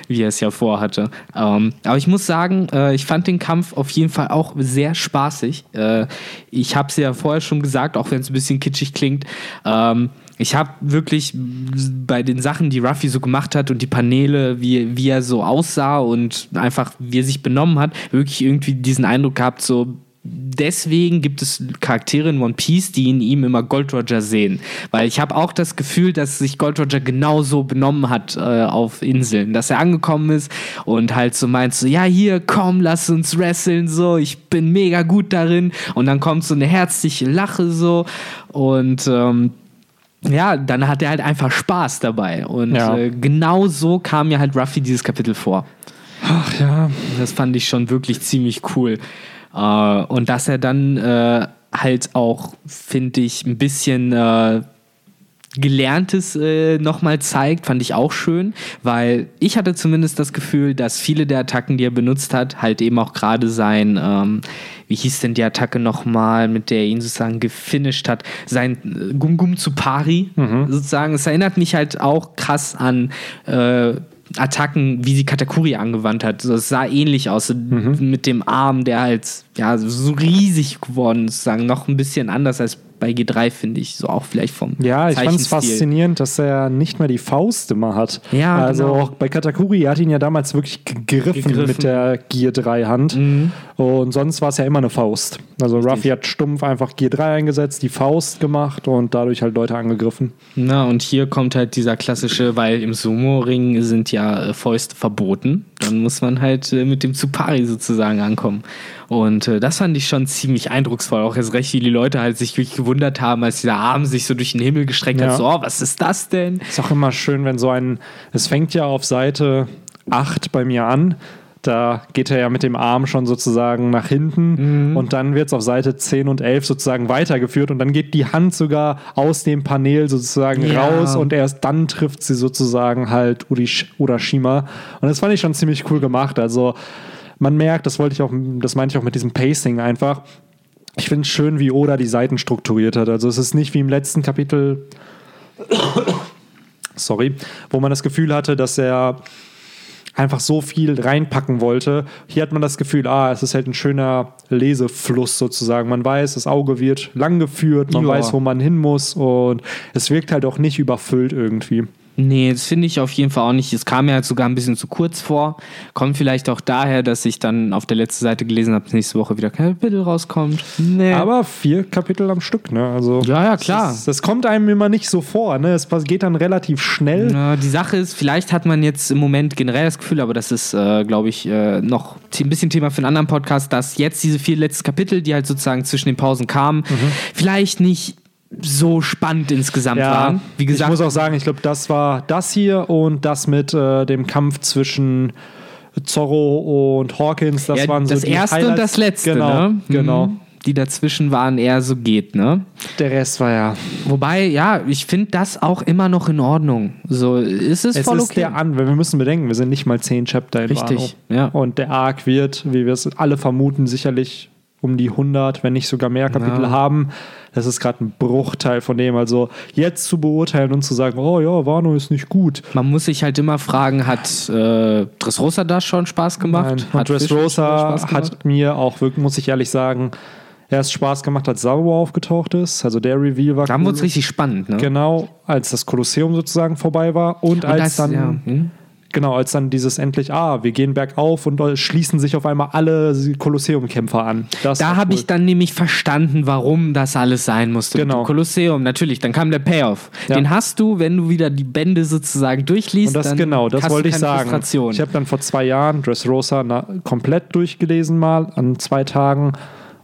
Speaker 2: wie er es ja vorhatte. Ähm, aber ich muss sagen, äh, ich fand den Kampf auf jeden Fall auch sehr spaßig. Äh, ich habe es ja vorher schon gesagt, auch wenn es ein bisschen kitschig klingt. Ähm, ich habe wirklich bei den Sachen, die Ruffy so gemacht hat und die Paneele, wie, wie er so aussah und einfach wie er sich benommen hat, wirklich irgendwie diesen Eindruck gehabt, so deswegen gibt es Charaktere in One Piece, die in ihm immer Gold Roger sehen. Weil ich habe auch das Gefühl, dass sich Gold Roger genauso benommen hat äh, auf Inseln. Dass er angekommen ist und halt so meint so, ja hier, komm, lass uns wresteln so, ich bin mega gut darin. Und dann kommt so eine herzliche Lache so und ähm, ja, dann hat er halt einfach Spaß dabei. Und
Speaker 1: Ja.
Speaker 2: äh, genau so kam mir halt Ruffy dieses Kapitel vor.
Speaker 1: Ach ja.
Speaker 2: Das fand ich schon wirklich ziemlich cool. Äh, und dass er dann äh, halt auch, finde ich, ein bisschen äh, Gelerntes äh, nochmal zeigt, fand ich auch schön, weil ich hatte zumindest das Gefühl, dass viele der Attacken, die er benutzt hat, halt eben auch gerade sein, ähm, wie hieß denn die Attacke nochmal, mit der er ihn sozusagen gefinisht hat, sein äh, Gum Gum zu Pari sozusagen. Es erinnert mich halt auch krass an äh, Attacken, wie sie Katakuri angewandt hat. Es sah ähnlich aus, so mit dem Arm, der halt ja so riesig geworden ist, sagen noch ein bisschen anders als bei G3 finde ich, so auch vielleicht vom
Speaker 1: Ja, ich fand es faszinierend, dass er nicht mehr die Faust immer hat.
Speaker 2: Ja,
Speaker 1: also
Speaker 2: genau.
Speaker 1: auch bei Katakuri, er hat ihn ja damals wirklich gegriffen,
Speaker 2: Gegriffen. Mhm.
Speaker 1: mit der Gear 3 Hand. Und sonst war es ja immer eine Faust. Also Ruffy hat stumpf einfach Gear 3 eingesetzt, die Faust gemacht und dadurch halt Leute angegriffen.
Speaker 2: Na, und hier kommt halt dieser klassische, weil im Sumo-Ring sind ja äh, Fäuste verboten. Dann muss man halt äh, mit dem Tsupari sozusagen ankommen. Und äh, das fand ich schon ziemlich eindrucksvoll. Auch jetzt recht viele Leute halt sich wirklich gewundert haben, als dieser Arm sich so durch den Himmel gestreckt
Speaker 1: Ja.
Speaker 2: hat. So, oh, was ist das denn?
Speaker 1: Ist auch immer schön, wenn so ein. Es fängt ja auf Seite 8 bei mir an. Da geht er ja mit dem Arm schon sozusagen nach hinten und dann wird es auf Seite 10 und 11 sozusagen weitergeführt und dann geht die Hand sogar aus dem Panel sozusagen
Speaker 2: Ja.
Speaker 1: raus und erst dann trifft sie sozusagen halt Urish Urashima. Und das fand ich schon ziemlich cool gemacht. Also man merkt, das wollte ich auch, das meinte ich auch mit diesem Pacing einfach. Ich finde es schön, wie Oda die Seiten strukturiert hat. Also es ist nicht wie im letzten Kapitel, sorry, wo man das Gefühl hatte, dass er einfach so viel reinpacken wollte. Hier hat man das Gefühl, ah, es ist halt ein schöner Lesefluss sozusagen. Man weiß, das Auge wird lang geführt, man
Speaker 2: Ja.
Speaker 1: weiß, wo man hin muss und es wirkt halt auch nicht überfüllt irgendwie.
Speaker 2: Nee, das finde ich auf jeden Fall auch nicht. Es kam mir halt sogar ein bisschen zu kurz vor. Kommt vielleicht auch daher, dass ich dann auf der letzten Seite gelesen habe, dass nächste Woche wieder kein Kapitel rauskommt. Nee.
Speaker 1: Aber vier Kapitel am Stück, ne? Also
Speaker 2: Ja, ja, klar.
Speaker 1: Das, das kommt einem immer nicht so vor, ne? Es geht dann relativ schnell.
Speaker 2: Ja, die Sache ist, vielleicht hat man jetzt im Moment generell das Gefühl, aber das ist, äh, glaube ich, äh, noch ein bisschen Thema für einen anderen Podcast, dass jetzt diese vier letzten Kapitel, die halt sozusagen zwischen den Pausen kamen, vielleicht nicht so spannend insgesamt waren. Wie gesagt,
Speaker 1: ich muss auch sagen, ich glaube, das war das hier und das mit äh, dem Kampf zwischen Zorro und Hawkins. Das
Speaker 2: ja,
Speaker 1: waren so
Speaker 2: das
Speaker 1: die
Speaker 2: erste
Speaker 1: Highlights.
Speaker 2: und das letzte,
Speaker 1: Genau,
Speaker 2: ne?
Speaker 1: genau.
Speaker 2: Mhm. Die dazwischen waren eher so geht, ne?
Speaker 1: Der Rest war ja.
Speaker 2: Wobei, ja, ich finde das auch immer noch in Ordnung. So ist es,
Speaker 1: Es
Speaker 2: voll
Speaker 1: ist
Speaker 2: okay.
Speaker 1: der an, weil wir müssen bedenken, wir sind nicht mal zehn Chapter in
Speaker 2: Richtig,
Speaker 1: Wano.
Speaker 2: ja.
Speaker 1: Und der Arc wird, wie wir es alle vermuten, sicherlich um die 100, wenn nicht sogar mehr Kapitel
Speaker 2: Ja.
Speaker 1: haben. Das ist gerade ein Bruchteil von dem. Also jetzt zu beurteilen und zu sagen, oh ja, Wano ist nicht gut.
Speaker 2: Man muss sich halt immer fragen, hat äh, Dressrosa da schon Spaß gemacht?
Speaker 1: Nein,
Speaker 2: hat
Speaker 1: Dressrosa
Speaker 2: Spaß gemacht?
Speaker 1: hat mir auch wirklich, muss ich ehrlich sagen, erst Spaß gemacht, als Sauer aufgetaucht ist. Also der Reveal war
Speaker 2: Da wurde es richtig spannend, ne?
Speaker 1: Genau, als das Kolosseum sozusagen vorbei war und,
Speaker 2: Und
Speaker 1: als
Speaker 2: das-
Speaker 1: dann
Speaker 2: ja, hm?
Speaker 1: Genau, als dann dieses endlich ah, wir gehen bergauf und schließen sich auf einmal alle Kolosseum-Kämpfer an. Das
Speaker 2: Da habe
Speaker 1: cool.
Speaker 2: ich dann nämlich verstanden, warum das alles sein musste.
Speaker 1: Genau.
Speaker 2: Kolosseum, natürlich. Dann kam der Payoff.
Speaker 1: Ja.
Speaker 2: Den hast du, wenn du wieder die Bände sozusagen durchliest.
Speaker 1: und das
Speaker 2: dann
Speaker 1: genau, das wollte ich sagen. Ich habe dann vor zwei Jahren Dressrosa na, komplett durchgelesen mal an zwei Tagen.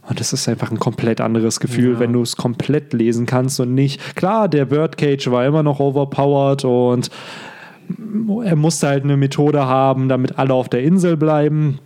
Speaker 1: Und das ist einfach ein komplett anderes Gefühl,
Speaker 2: Ja.
Speaker 1: wenn du es komplett lesen kannst und nicht. Klar, der Birdcage war immer noch overpowered und er musste halt eine Methode haben, damit alle auf der Insel bleiben.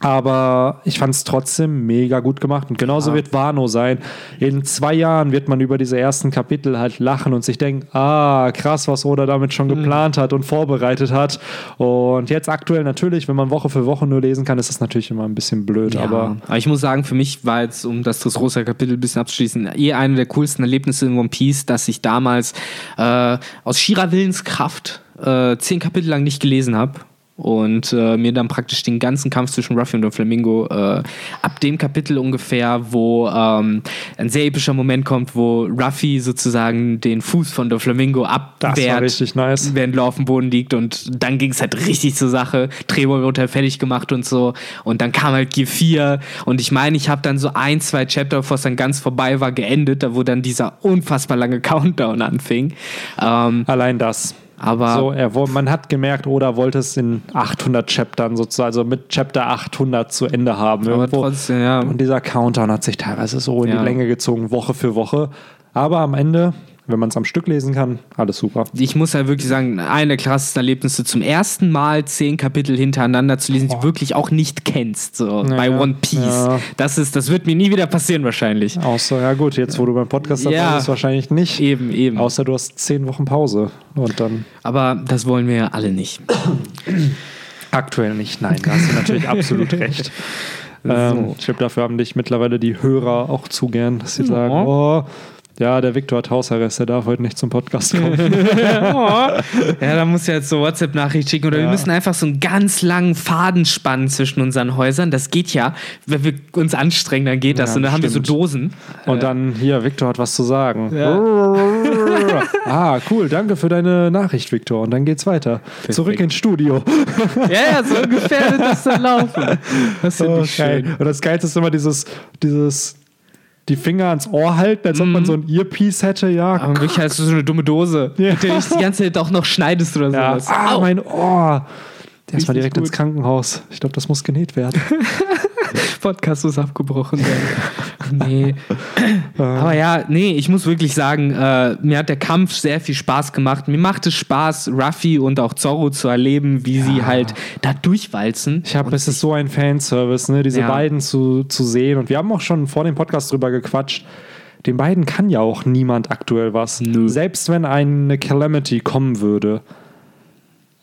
Speaker 1: Aber ich fand es trotzdem mega gut gemacht. Und genauso
Speaker 2: Ja.
Speaker 1: wird Wano sein. In zwei Jahren wird man über diese ersten Kapitel halt lachen und sich denken, ah, krass, was Oda damit schon geplant hat und vorbereitet hat. Und jetzt aktuell natürlich, wenn man Woche für Woche nur lesen kann, ist das natürlich immer ein bisschen blöd.
Speaker 2: Ja,
Speaker 1: Aber
Speaker 2: aber ich muss sagen, für mich war jetzt, um das Dressrosa Kapitel ein bisschen abzuschließen, eh eine der coolsten Erlebnisse in One Piece, dass ich damals äh, aus schierer Willenskraft äh, zehn Kapitel lang nicht gelesen habe. Und äh, mir dann praktisch den ganzen Kampf zwischen Ruffy und Flamingo äh, ab dem Kapitel ungefähr, wo ähm, ein sehr epischer Moment kommt, wo Ruffy sozusagen den Fuß von der Flamingo abwehrt
Speaker 1: richtig nice.
Speaker 2: während Law auf dem Boden liegt und dann ging es halt richtig zur Sache. Trevor wurde halt fertig gemacht und so und dann kam halt G4 und ich meine, ich habe dann so ein, zwei Chapter, bevor es dann ganz vorbei war, geendet, da wo dann dieser unfassbar lange Countdown anfing. Ähm,
Speaker 1: Allein das.
Speaker 2: Aber
Speaker 1: So, er, man hat gemerkt, Oda wollte es in 800 Chaptern sozusagen, also mit Chapter 800 zu Ende haben.
Speaker 2: aber
Speaker 1: irgendwo.
Speaker 2: trotzdem, ja.
Speaker 1: Und dieser Countdown hat sich teilweise so in
Speaker 2: Ja.
Speaker 1: die Länge gezogen, Woche für Woche. Aber am Ende, wenn man es am Stück lesen kann, alles super.
Speaker 2: Ich muss halt wirklich sagen, eine der krassesten Erlebnisse, zum ersten Mal zehn Kapitel hintereinander zu lesen, die du wirklich auch nicht kennst, so bei
Speaker 1: ja.
Speaker 2: One Piece.
Speaker 1: Ja.
Speaker 2: Das ist, das wird mir nie wieder passieren wahrscheinlich.
Speaker 1: Außer, ja gut, jetzt wo du beim Podcast dabei
Speaker 2: Ja.
Speaker 1: bist, wahrscheinlich nicht.
Speaker 2: Eben, eben.
Speaker 1: Außer du hast zehn Wochen Pause. Und dann
Speaker 2: Aber das wollen wir ja alle nicht.
Speaker 1: aktuell nicht. Nein, da hast du natürlich absolut recht. Ähm, ich glaube, dafür haben dich mittlerweile die Hörer auch zu gern, dass sie sagen, oh, ja, der Viktor hat Hausarrest, der darf heute nicht zum Podcast kommen.
Speaker 2: Ja, da muss ja jetzt so WhatsApp-Nachricht schicken oder
Speaker 1: Ja.
Speaker 2: wir müssen einfach so einen ganz langen Faden spannen zwischen unseren Häusern. Das geht ja. Wenn wir uns anstrengen, dann geht das.
Speaker 1: Ja,
Speaker 2: und dann haben wir so
Speaker 1: stimmt.
Speaker 2: Dosen.
Speaker 1: Und dann, hier, Viktor hat was zu sagen.
Speaker 2: Ja.
Speaker 1: ah, cool, danke für deine Nachricht, Viktor. Und dann geht's weiter. Zurück ins Studio.
Speaker 2: Ja, ja, so ungefähr wird das dann laufen. Das finde
Speaker 1: Oh,
Speaker 2: schön.
Speaker 1: Und das Geilste ist immer dieses, dieses, die Finger ans Ohr halten, als ob man so ein Earpiece hätte, ja.
Speaker 2: Aber wirklich hast du so eine dumme Dose,
Speaker 1: Ja.
Speaker 2: mit der du dich die ganze Zeit auch noch schneidest oder
Speaker 1: ja.
Speaker 2: sowas.
Speaker 1: Ah,
Speaker 2: Au.
Speaker 1: mein Ohr. Erstmal direkt ins Krankenhaus. Ich glaube, das muss genäht werden.
Speaker 2: Podcast muss abgebrochen werden. nee. Aber ja, nee, ich muss wirklich sagen, äh, mir hat der Kampf sehr viel Spaß gemacht. Mir macht es Spaß, Ruffy und auch Zorro zu erleben, wie sie halt da durchwalzen.
Speaker 1: Ich habe, es ist so ein Fanservice, ne, diese
Speaker 2: Ja.
Speaker 1: beiden zu, zu sehen. Und wir haben auch schon vor dem Podcast drüber gequatscht. Den beiden kann ja auch niemand aktuell was.
Speaker 2: Nö.
Speaker 1: Selbst wenn eine Calamity kommen würde,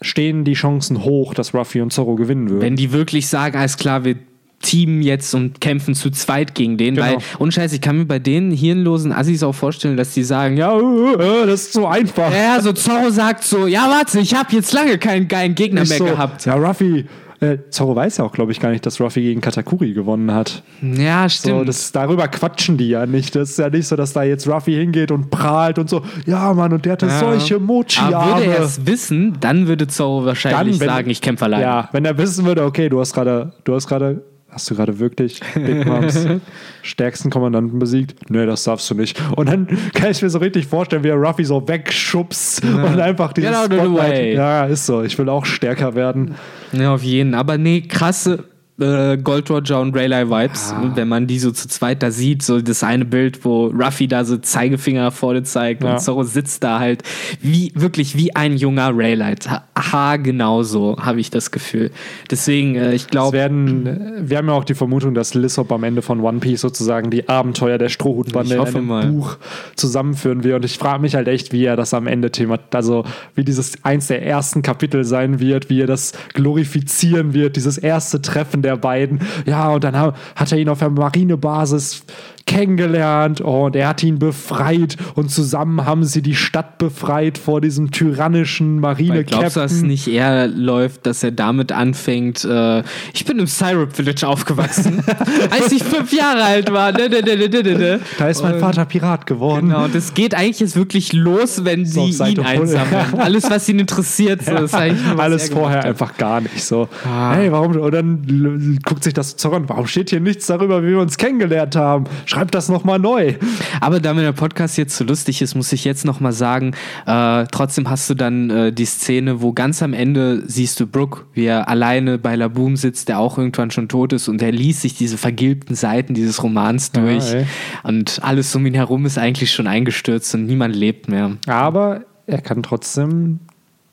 Speaker 1: stehen die Chancen hoch, dass Ruffy und Zorro gewinnen würden.
Speaker 2: Wenn die wirklich sagen, alles klar, wir Team jetzt und kämpfen zu zweit gegen den,
Speaker 1: Genau.
Speaker 2: weil, ohne Scheiß, ich kann mir bei den hirnlosen Assis auch vorstellen, dass die sagen, ja, äh,
Speaker 1: Äh, das ist so einfach.
Speaker 2: ja, so Zorro sagt so, ja, warte, ich habe jetzt lange keinen geilen Gegner
Speaker 1: Nicht
Speaker 2: mehr
Speaker 1: so,
Speaker 2: gehabt.
Speaker 1: Ja, Ruffy. Äh, Zorro weiß ja auch, glaube ich, gar nicht, dass Ruffy gegen Katakuri gewonnen hat.
Speaker 2: Ja,
Speaker 1: So,
Speaker 2: stimmt.
Speaker 1: das, darüber quatschen die ja nicht. Das ist ja nicht so, dass da jetzt Ruffy hingeht und prahlt und so. Ja, Mann, und der hatte
Speaker 2: Ja.
Speaker 1: solche
Speaker 2: Aber
Speaker 1: Mochi-Arme.
Speaker 2: würde er es wissen, dann würde Zorro wahrscheinlich
Speaker 1: Dann, wenn-
Speaker 2: sagen, ich kämpfe alleine.
Speaker 1: Ja, wenn er wissen würde, okay, du hast gerade, du hast gerade, hast du gerade wirklich Big Moms stärksten Kommandanten besiegt? Nee, das darfst du nicht. Und dann kann ich mir so richtig vorstellen, wie er Ruffy so wegschubst und einfach dieses
Speaker 2: Get out
Speaker 1: Spotlight-. Ja, ist so. Ich will auch stärker werden.
Speaker 2: Ja, auf jeden. Aber nee, krasse äh, Gold Roger und Rayleigh Vibes,
Speaker 1: Ah.
Speaker 2: wenn man die so zu zweit da sieht, so das eine Bild, wo Ruffy da so Zeigefinger nach vorne zeigt
Speaker 1: Ja.
Speaker 2: und Zorro sitzt da halt wie wirklich wie ein junger Rayleigh. Ha, ha genauso habe ich das Gefühl. Deswegen, äh, ich glaube,
Speaker 1: wir haben ja auch die Vermutung, dass Lissop am Ende von One Piece sozusagen die Abenteuer der Strohhutbande in einem
Speaker 2: mal.
Speaker 1: Buch zusammenführen will. Und ich frage mich halt echt, wie er das am Ende Thema, also wie dieses eins der ersten Kapitel sein wird, wie er das glorifizieren wird, dieses erste Treffen der beiden. Ja, und dann ha- hat er ihn auf der Marinebasis kennengelernt und er hat ihn befreit und zusammen haben sie die Stadt befreit vor diesem tyrannischen
Speaker 2: weil glaubst du, dass nicht eher läuft, dass er damit anfängt, äh, ich bin im Syrup Village aufgewachsen, als ich fünf Jahre alt war.
Speaker 1: Da ist mein Vater Pirat geworden.
Speaker 2: Genau, und es geht eigentlich jetzt wirklich los, wenn
Speaker 1: So
Speaker 2: sie ihn einsammeln. Alles, was ihn interessiert, so, ist eigentlich nur,
Speaker 1: Alles
Speaker 2: er
Speaker 1: vorher einfach gar nicht so.
Speaker 2: Ah.
Speaker 1: Hey, warum? Und dann guckt sich das an. Warum steht hier nichts darüber, wie wir uns kennengelernt haben? Schreibt das nochmal neu.
Speaker 2: Aber da mir der Podcast jetzt so lustig ist, muss ich jetzt nochmal sagen, äh, trotzdem hast du dann äh, die Szene, wo ganz am Ende siehst du Brooke, wie er alleine bei Laboom sitzt, der auch irgendwann schon tot ist und er liest sich diese vergilbten Seiten dieses Romans
Speaker 1: Ja,
Speaker 2: durch
Speaker 1: ey.
Speaker 2: und alles um ihn herum ist eigentlich schon eingestürzt und niemand lebt mehr.
Speaker 1: Aber er kann trotzdem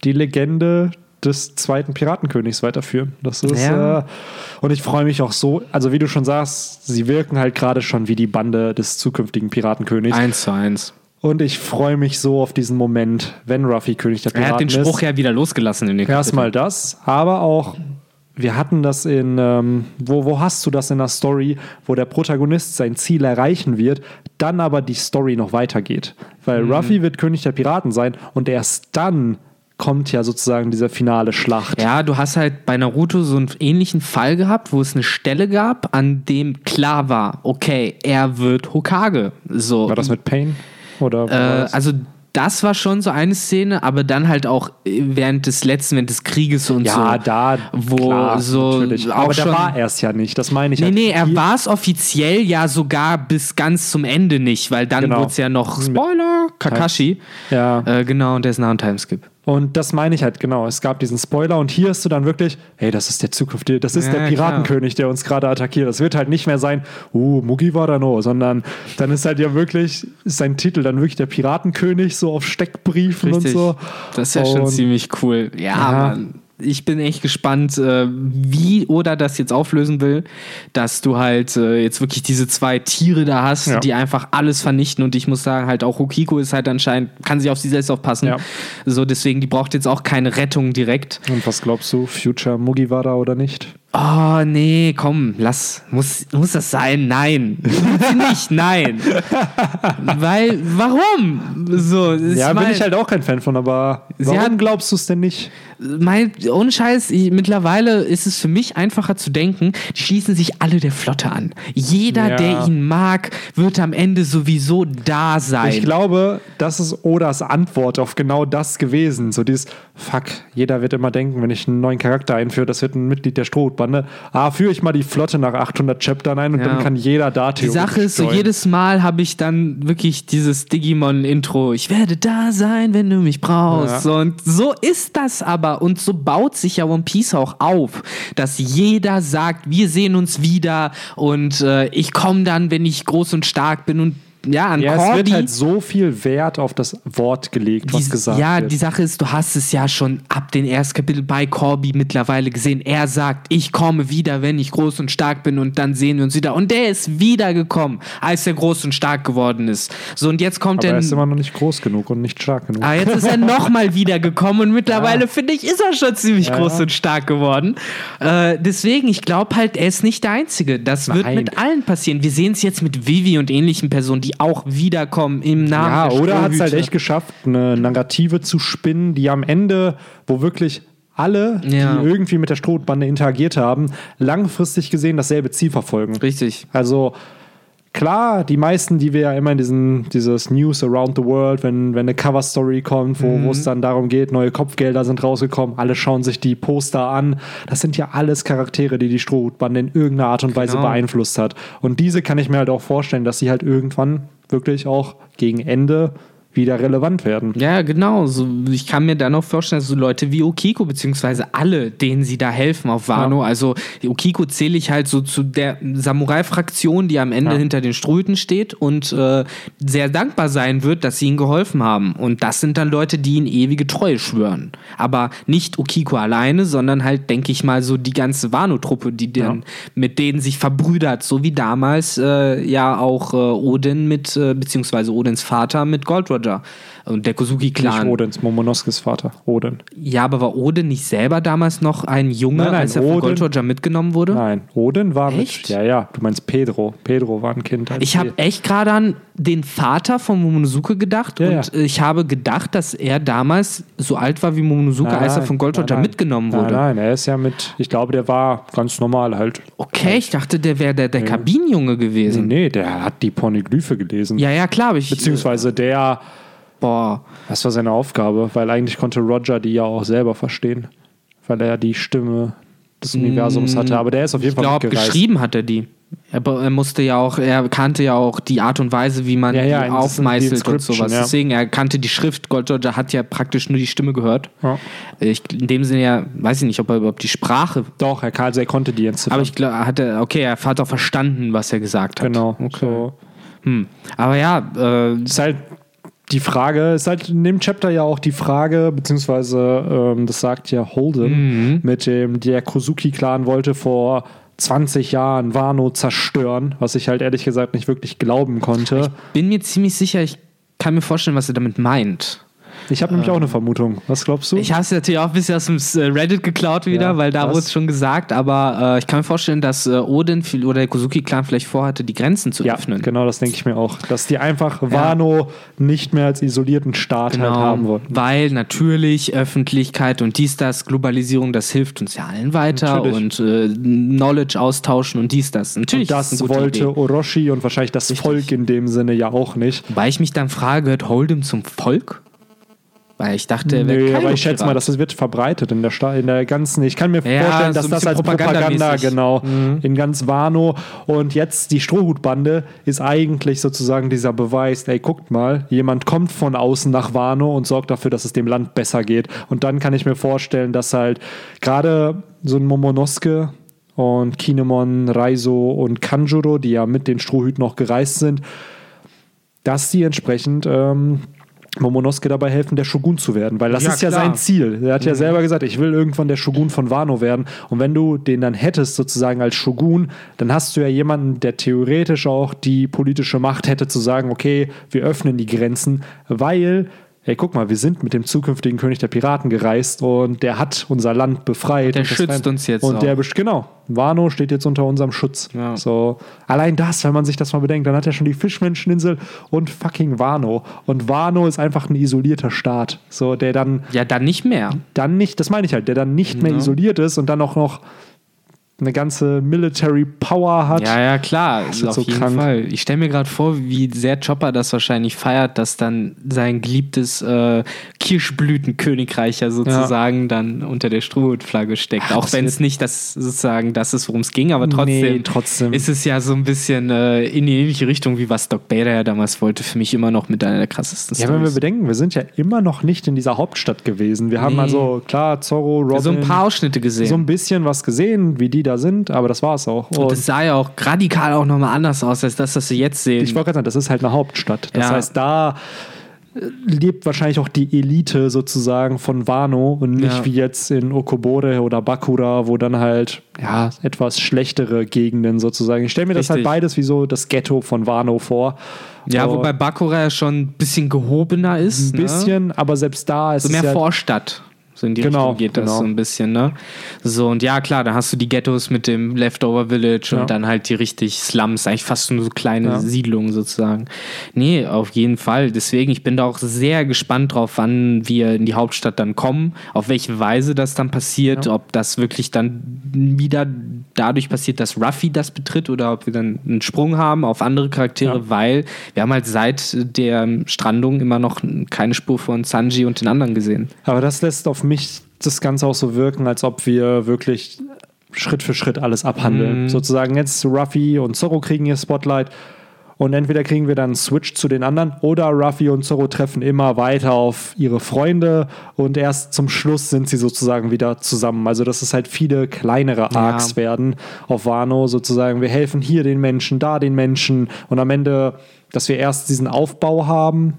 Speaker 1: die Legende des zweiten Piratenkönigs weiterführen. Das ist,
Speaker 2: Ja.
Speaker 1: äh, und ich freue mich auch so, also wie du schon sagst, sie wirken halt gerade schon wie die Bande des zukünftigen Piratenkönigs.
Speaker 2: Eins zu eins.
Speaker 1: Und ich freue mich so auf diesen Moment, wenn Ruffy König der
Speaker 2: Er
Speaker 1: Piraten
Speaker 2: hat den
Speaker 1: ist.
Speaker 2: Spruch ja wieder losgelassen in den
Speaker 1: Erstmal das, aber auch, wir hatten das in, ähm, wo, wo hast du das in der Story, wo der Protagonist sein Ziel erreichen wird, dann aber die Story noch weitergeht. Weil
Speaker 2: Mhm.
Speaker 1: Ruffy wird König der Piraten sein und erst dann kommt ja sozusagen diese finale Schlacht.
Speaker 2: Ja, du hast halt bei Naruto so einen ähnlichen Fall gehabt, wo es eine Stelle gab, an dem klar war, okay, er wird Hokage. So.
Speaker 1: War das mit Pain? Oder
Speaker 2: äh, also das war schon so eine Szene, aber dann halt auch während des letzten, während des Krieges und so.
Speaker 1: ja, da,
Speaker 2: wo
Speaker 1: klar,
Speaker 2: so
Speaker 1: natürlich.
Speaker 2: auch
Speaker 1: Aber da war er es ja nicht, das meine ich
Speaker 2: Nee,
Speaker 1: halt.
Speaker 2: nee, er war es offiziell ja sogar bis ganz zum Ende nicht, weil dann
Speaker 1: Genau.
Speaker 2: wurde es ja noch Spoiler, Kakashi.
Speaker 1: Ja.
Speaker 2: Äh, genau, und der ist nach einem Timeskip.
Speaker 1: Und das meine ich halt, genau. Es gab diesen Spoiler und hier hast du dann wirklich, hey, das ist der Zukunft, das ist
Speaker 2: Ja,
Speaker 1: der Piratenkönig, der uns gerade attackiert. Das wird halt nicht mehr sein, uh, Mugiwara sondern dann ist halt ja wirklich, ist sein Titel dann wirklich der Piratenkönig, so auf Steckbriefen
Speaker 2: Richtig.
Speaker 1: und so.
Speaker 2: Das ist ja schon
Speaker 1: Und-
Speaker 2: ziemlich cool. Ja,
Speaker 1: Ja.
Speaker 2: Mann. Ich bin echt gespannt, äh, wie Oda das jetzt auflösen will, dass du halt äh, jetzt wirklich diese zwei Tiere da hast,
Speaker 1: Ja.
Speaker 2: die einfach alles vernichten und ich muss sagen, halt auch Hokiko ist halt anscheinend, kann sich auf sie selbst aufpassen.
Speaker 1: Ja.
Speaker 2: So, deswegen, die braucht jetzt auch keine Rettung direkt.
Speaker 1: Und was glaubst du, Future Mugiwara oder nicht?
Speaker 2: Oh, nee, komm, lass. Muss, muss das sein? Nein. Nicht, nein. Weil, warum? So,
Speaker 1: ja, bin ich halt auch kein Fan von, aber
Speaker 2: Sie
Speaker 1: warum
Speaker 2: hat-
Speaker 1: glaubst du es denn nicht?
Speaker 2: Mein, ohne Scheiß, ich, mittlerweile ist es für mich einfacher zu denken, die schließen sich alle der Flotte an. Jeder,
Speaker 1: Ja.
Speaker 2: der ihn mag, wird am Ende sowieso da sein.
Speaker 1: Ich glaube, das ist Odas Antwort auf genau das gewesen. So dieses, fuck, jeder wird immer denken, wenn ich einen neuen Charakter einführe, das wird ein Mitglied der Strohhutbande. Ah, führe ich mal die Flotte nach 800 Chaptern ein und
Speaker 2: Ja.
Speaker 1: dann kann jeder da
Speaker 2: die Sache ist, so jedes Mal habe ich dann wirklich dieses Digimon-Intro. Ich werde da sein, wenn du mich brauchst.
Speaker 1: Ja.
Speaker 2: Und so ist das aber. Und so baut sich ja One Piece auch auf, dass jeder sagt, wir sehen uns wieder und äh, ich komme dann, wenn ich groß und stark bin und ja, an
Speaker 1: Ja, es
Speaker 2: Corby.
Speaker 1: wird halt so viel Wert auf das Wort gelegt, was
Speaker 2: Die-
Speaker 1: gesagt
Speaker 2: ja,
Speaker 1: wird.
Speaker 2: die Sache ist, du hast es ja schon ab den ersten Kapitel bei Corby mittlerweile gesehen. Er sagt, ich komme wieder, wenn ich groß und stark bin und dann sehen wir uns wieder. Und der ist wiedergekommen, als er groß und stark geworden ist. So, und jetzt kommt
Speaker 1: Aber er
Speaker 2: er.
Speaker 1: ist immer noch nicht groß genug und nicht stark genug.
Speaker 2: Ah, jetzt ist er nochmal wiedergekommen und mittlerweile, finde ich, ist er schon ziemlich
Speaker 1: Ja,
Speaker 2: groß
Speaker 1: ja.
Speaker 2: und stark geworden. Äh, deswegen, ich glaube halt, er ist nicht der Einzige. Das wird
Speaker 1: Nein.
Speaker 2: mit allen passieren. Wir sehen es jetzt mit Vivi und ähnlichen Personen, die auch wiederkommen im Namen
Speaker 1: Ja,
Speaker 2: der
Speaker 1: oder hat es halt echt geschafft, eine Narrative zu spinnen, die am Ende, wo wirklich alle,
Speaker 2: Ja.
Speaker 1: die irgendwie mit der Strohbande interagiert haben, langfristig gesehen dasselbe Ziel verfolgen.
Speaker 2: Richtig.
Speaker 1: Also klar, die meisten, die wir ja immer in diesen, dieses News around the world, wenn, wenn eine Cover-Story kommt, wo wo es dann darum geht, neue Kopfgelder sind rausgekommen, alle schauen sich die Poster an. Das sind ja alles Charaktere, die die Strohhutbande in irgendeiner Art und Weise
Speaker 2: Genau.
Speaker 1: beeinflusst hat. Und diese kann ich mir halt auch vorstellen, dass sie halt irgendwann wirklich auch gegen Ende wieder relevant werden.
Speaker 2: Ja, genau. So, ich kann mir dann auch vorstellen, dass so Leute wie Okiko, beziehungsweise alle, denen sie da helfen auf Wano, also Okiko zähle ich halt so zu der Samurai-Fraktion, die am Ende
Speaker 1: Ja.
Speaker 2: hinter den Ströten steht und äh, sehr dankbar sein wird, dass sie ihnen geholfen haben. Und das sind dann Leute, die ihnen ewige Treue schwören. Aber nicht Okiko alleine, sondern halt, denke ich mal, so die ganze Wano-Truppe, die dann, mit denen sich verbrüdert, so wie damals äh, ja auch äh, Odin mit, äh, beziehungsweise Odins Vater mit Gold Roger Georgia. Uh, und der
Speaker 1: Nicht
Speaker 2: Kozuki-Clan.
Speaker 1: Odins, Momonoskes Vater. Odin.
Speaker 2: Ja, aber war Odin nicht selber damals noch ein Junge,
Speaker 1: Nein, nein,
Speaker 2: als er von
Speaker 1: Odin-
Speaker 2: Gold Roger mitgenommen wurde?
Speaker 1: Nein, Odin war
Speaker 2: Echt?
Speaker 1: mit. Ja, ja, du meinst Pedro. Pedro war ein Kind.
Speaker 2: Ich habe echt gerade an den Vater von Momonosuke gedacht
Speaker 1: Ja,
Speaker 2: und ich habe gedacht, dass er damals so alt war wie Momonosuke,
Speaker 1: Nein,
Speaker 2: als er von Gold Roger mitgenommen wurde.
Speaker 1: Nein, nein, er ist ja mit, ich glaube, der war ganz normal halt.
Speaker 2: Okay, ich dachte, der wäre der, der Kabinenjunge gewesen.
Speaker 1: Nee, der hat die Pornoglyphe gelesen.
Speaker 2: Ja, ja, klar, ich.
Speaker 1: Beziehungsweise der,
Speaker 2: boah.
Speaker 1: was war seine Aufgabe? Weil eigentlich konnte Roger die ja auch selber verstehen. Weil er die Stimme des Universums hatte. Aber der ist auf jeden
Speaker 2: Mm, Ich
Speaker 1: Fall
Speaker 2: glaube,
Speaker 1: mitgereist.
Speaker 2: geschrieben hat er die. Er, er musste ja auch, er kannte ja auch die Art und Weise, wie man
Speaker 1: Ja, ja,
Speaker 2: die
Speaker 1: das ist die
Speaker 2: aufmeißelt und sowas.
Speaker 1: ja.
Speaker 2: Deswegen, er kannte die Schrift. Gold Roger hat ja praktisch nur die Stimme gehört. Ich, in dem Sinne ja, weiß ich nicht, ob er überhaupt die Sprache.
Speaker 1: Doch, er, kann, also er konnte die entziffern.
Speaker 2: Aber ich glaube, er hatte, okay, er hat auch verstanden, was er gesagt hat.
Speaker 1: genau.
Speaker 2: Okay.
Speaker 1: So.
Speaker 2: Hm. Aber ja, äh,
Speaker 1: ist halt die Frage, ist halt in dem Chapter ja auch die Frage, beziehungsweise ähm, das sagt ja Holden,
Speaker 2: Mhm.
Speaker 1: mit dem der Kozuki-Clan wollte vor 20 Jahren Wano zerstören, was ich halt ehrlich gesagt nicht wirklich glauben konnte.
Speaker 2: bin mir ziemlich sicher, ich kann mir vorstellen, was er damit meint.
Speaker 1: Ich habe nämlich auch eine Vermutung. Was glaubst du?
Speaker 2: Ich habe es natürlich auch ein bisschen aus dem äh, Reddit geklaut wieder,
Speaker 1: Ja,
Speaker 2: weil da wurde es schon gesagt, aber äh, ich kann mir vorstellen, dass äh, Odin oder der Kozuki-Clan vielleicht vorhatte, die Grenzen zu
Speaker 1: ja,
Speaker 2: öffnen.
Speaker 1: genau, das denke ich mir auch. Dass die einfach Wano nicht mehr als isolierten Staat halt haben
Speaker 2: Genau,
Speaker 1: wollten.
Speaker 2: weil natürlich Öffentlichkeit und dies, das, Globalisierung, das hilft uns ja allen weiter
Speaker 1: Natürlich.
Speaker 2: und äh, Knowledge austauschen und dies, das. Natürlich
Speaker 1: Und das wollte
Speaker 2: Idee.
Speaker 1: Orochi und wahrscheinlich das Volk in dem Sinne ja auch nicht.
Speaker 2: Wobei ich mich dann frage, gehört Hold'em zum Volk? Weil ich dachte, kein
Speaker 1: aber ich schätze mal,
Speaker 2: Pirat.
Speaker 1: das wird verbreitet in der, Sta in der ganzen. Ich kann mir
Speaker 2: Ja,
Speaker 1: vorstellen,
Speaker 2: so
Speaker 1: dass
Speaker 2: ein
Speaker 1: das als Propaganda, genau,
Speaker 2: Mhm.
Speaker 1: in ganz Wano. Und jetzt die Strohhutbande ist eigentlich sozusagen dieser Beweis, ey, guckt mal, jemand kommt von außen nach Wano und sorgt dafür, dass es dem Land besser geht. Und dann kann ich mir vorstellen, dass halt gerade so ein Momonosuke und Kinemon, Raizo und Kanjuro, die ja mit den Strohhüten noch gereist sind, dass die entsprechend ähm, Momonosuke dabei helfen, der Shogun zu werden. Weil das
Speaker 2: Ja,
Speaker 1: ist ja
Speaker 2: klar.
Speaker 1: sein Ziel. Er hat ja selber gesagt, ich will irgendwann der Shogun von Wano werden. Und wenn du den dann hättest, sozusagen als Shogun, dann hast du ja jemanden, der theoretisch auch die politische Macht hätte, zu sagen, okay, wir öffnen die Grenzen, weil. Ey, guck mal, wir sind mit dem zukünftigen König der Piraten gereist und der hat unser Land befreit.
Speaker 2: Der schützt uns jetzt
Speaker 1: Und der
Speaker 2: auch.
Speaker 1: besch- genau. Wano steht jetzt unter unserem Schutz.
Speaker 2: Ja.
Speaker 1: So, allein das, wenn man sich das mal bedenkt, dann hat er schon die Fischmenscheninsel und fucking Wano. Und Wano ist einfach ein isolierter Staat. So, der dann,
Speaker 2: Ja, dann nicht mehr.
Speaker 1: dann nicht, das meine ich halt, der dann nicht mehr
Speaker 2: Ja.
Speaker 1: isoliert ist und dann auch noch eine ganze Military Power hat.
Speaker 2: Ja, ja, klar,
Speaker 1: Das ist
Speaker 2: auf
Speaker 1: so
Speaker 2: jeden
Speaker 1: krank.
Speaker 2: Fall. Ich stelle mir gerade vor, wie sehr Chopper das wahrscheinlich feiert, dass dann sein geliebtes äh, Kirschblütenkönigreich ja sozusagen dann unter der Strohhutflagge steckt. Auch
Speaker 1: das
Speaker 2: wenn es nicht das sozusagen das ist, worum es ging, aber trotzdem,
Speaker 1: Nee, trotzdem.
Speaker 2: ist es ja so ein bisschen äh, in die ähnliche Richtung, wie was Doc Bader ja damals wollte. Für mich immer noch mit einer der krassesten
Speaker 1: Ja, wenn wir
Speaker 2: Storys.
Speaker 1: bedenken, wir sind ja immer noch nicht in dieser Hauptstadt gewesen. Wir haben
Speaker 2: Nee.
Speaker 1: also, klar, Zorro, Robin,
Speaker 2: so ein paar Ausschnitte gesehen.
Speaker 1: so ein bisschen was gesehen, wie die da sind, aber das war's auch.
Speaker 2: und
Speaker 1: Und
Speaker 2: das sah ja auch radikal auch nochmal anders aus, als das, was wir jetzt sehen.
Speaker 1: ich wollte gerade sagen, das ist halt eine Hauptstadt. Das
Speaker 2: Ja.
Speaker 1: heißt, da äh, lebt wahrscheinlich auch die Elite sozusagen von Wano und nicht
Speaker 2: Ja.
Speaker 1: wie jetzt in Okobore oder Bakura, wo dann halt ja etwas schlechtere Gegenden sozusagen. Ich stelle mir das halt
Speaker 2: Richtig.
Speaker 1: beides wie so das Ghetto von Wano vor.
Speaker 2: ja,
Speaker 1: Und
Speaker 2: wobei Bakura ja schon ein bisschen gehobener ist.
Speaker 1: ein bisschen, aber selbst da ist
Speaker 2: So
Speaker 1: es
Speaker 2: mehr
Speaker 1: ja
Speaker 2: Vorstadt. So in die
Speaker 1: Genau,
Speaker 2: Richtung geht das
Speaker 1: genau.
Speaker 2: so ein bisschen, ne? So, und ja, klar, da hast du die Ghettos mit dem Leftover Village
Speaker 1: Ja.
Speaker 2: und dann halt die richtig Slums, eigentlich fast nur so kleine
Speaker 1: Ja.
Speaker 2: Siedlungen sozusagen. Nee, auf jeden Fall. Deswegen, ich bin da auch sehr gespannt drauf, wann wir in die Hauptstadt dann kommen, auf welche Weise das dann passiert,
Speaker 1: Ja.
Speaker 2: ob das wirklich dann wieder dadurch passiert, dass Ruffy das betritt oder ob wir dann einen Sprung haben auf andere Charaktere,
Speaker 1: Ja.
Speaker 2: weil wir haben halt seit der Strandung immer noch keine Spur von Sanji und den anderen gesehen.
Speaker 1: Aber das lässt auf mich das Ganze auch so wirken, als ob wir wirklich Schritt für Schritt alles abhandeln.
Speaker 2: Mhm.
Speaker 1: Sozusagen jetzt Ruffy und Zorro kriegen ihr Spotlight und entweder kriegen wir dann einen Switch zu den anderen oder Ruffy und Zorro treffen immer weiter auf ihre Freunde und erst zum Schluss sind sie sozusagen wieder zusammen. Also dass es halt viele kleinere Arcs
Speaker 2: Ja.
Speaker 1: werden auf Wano sozusagen. Wir helfen hier den Menschen, da den Menschen und am Ende, dass wir erst diesen Aufbau haben,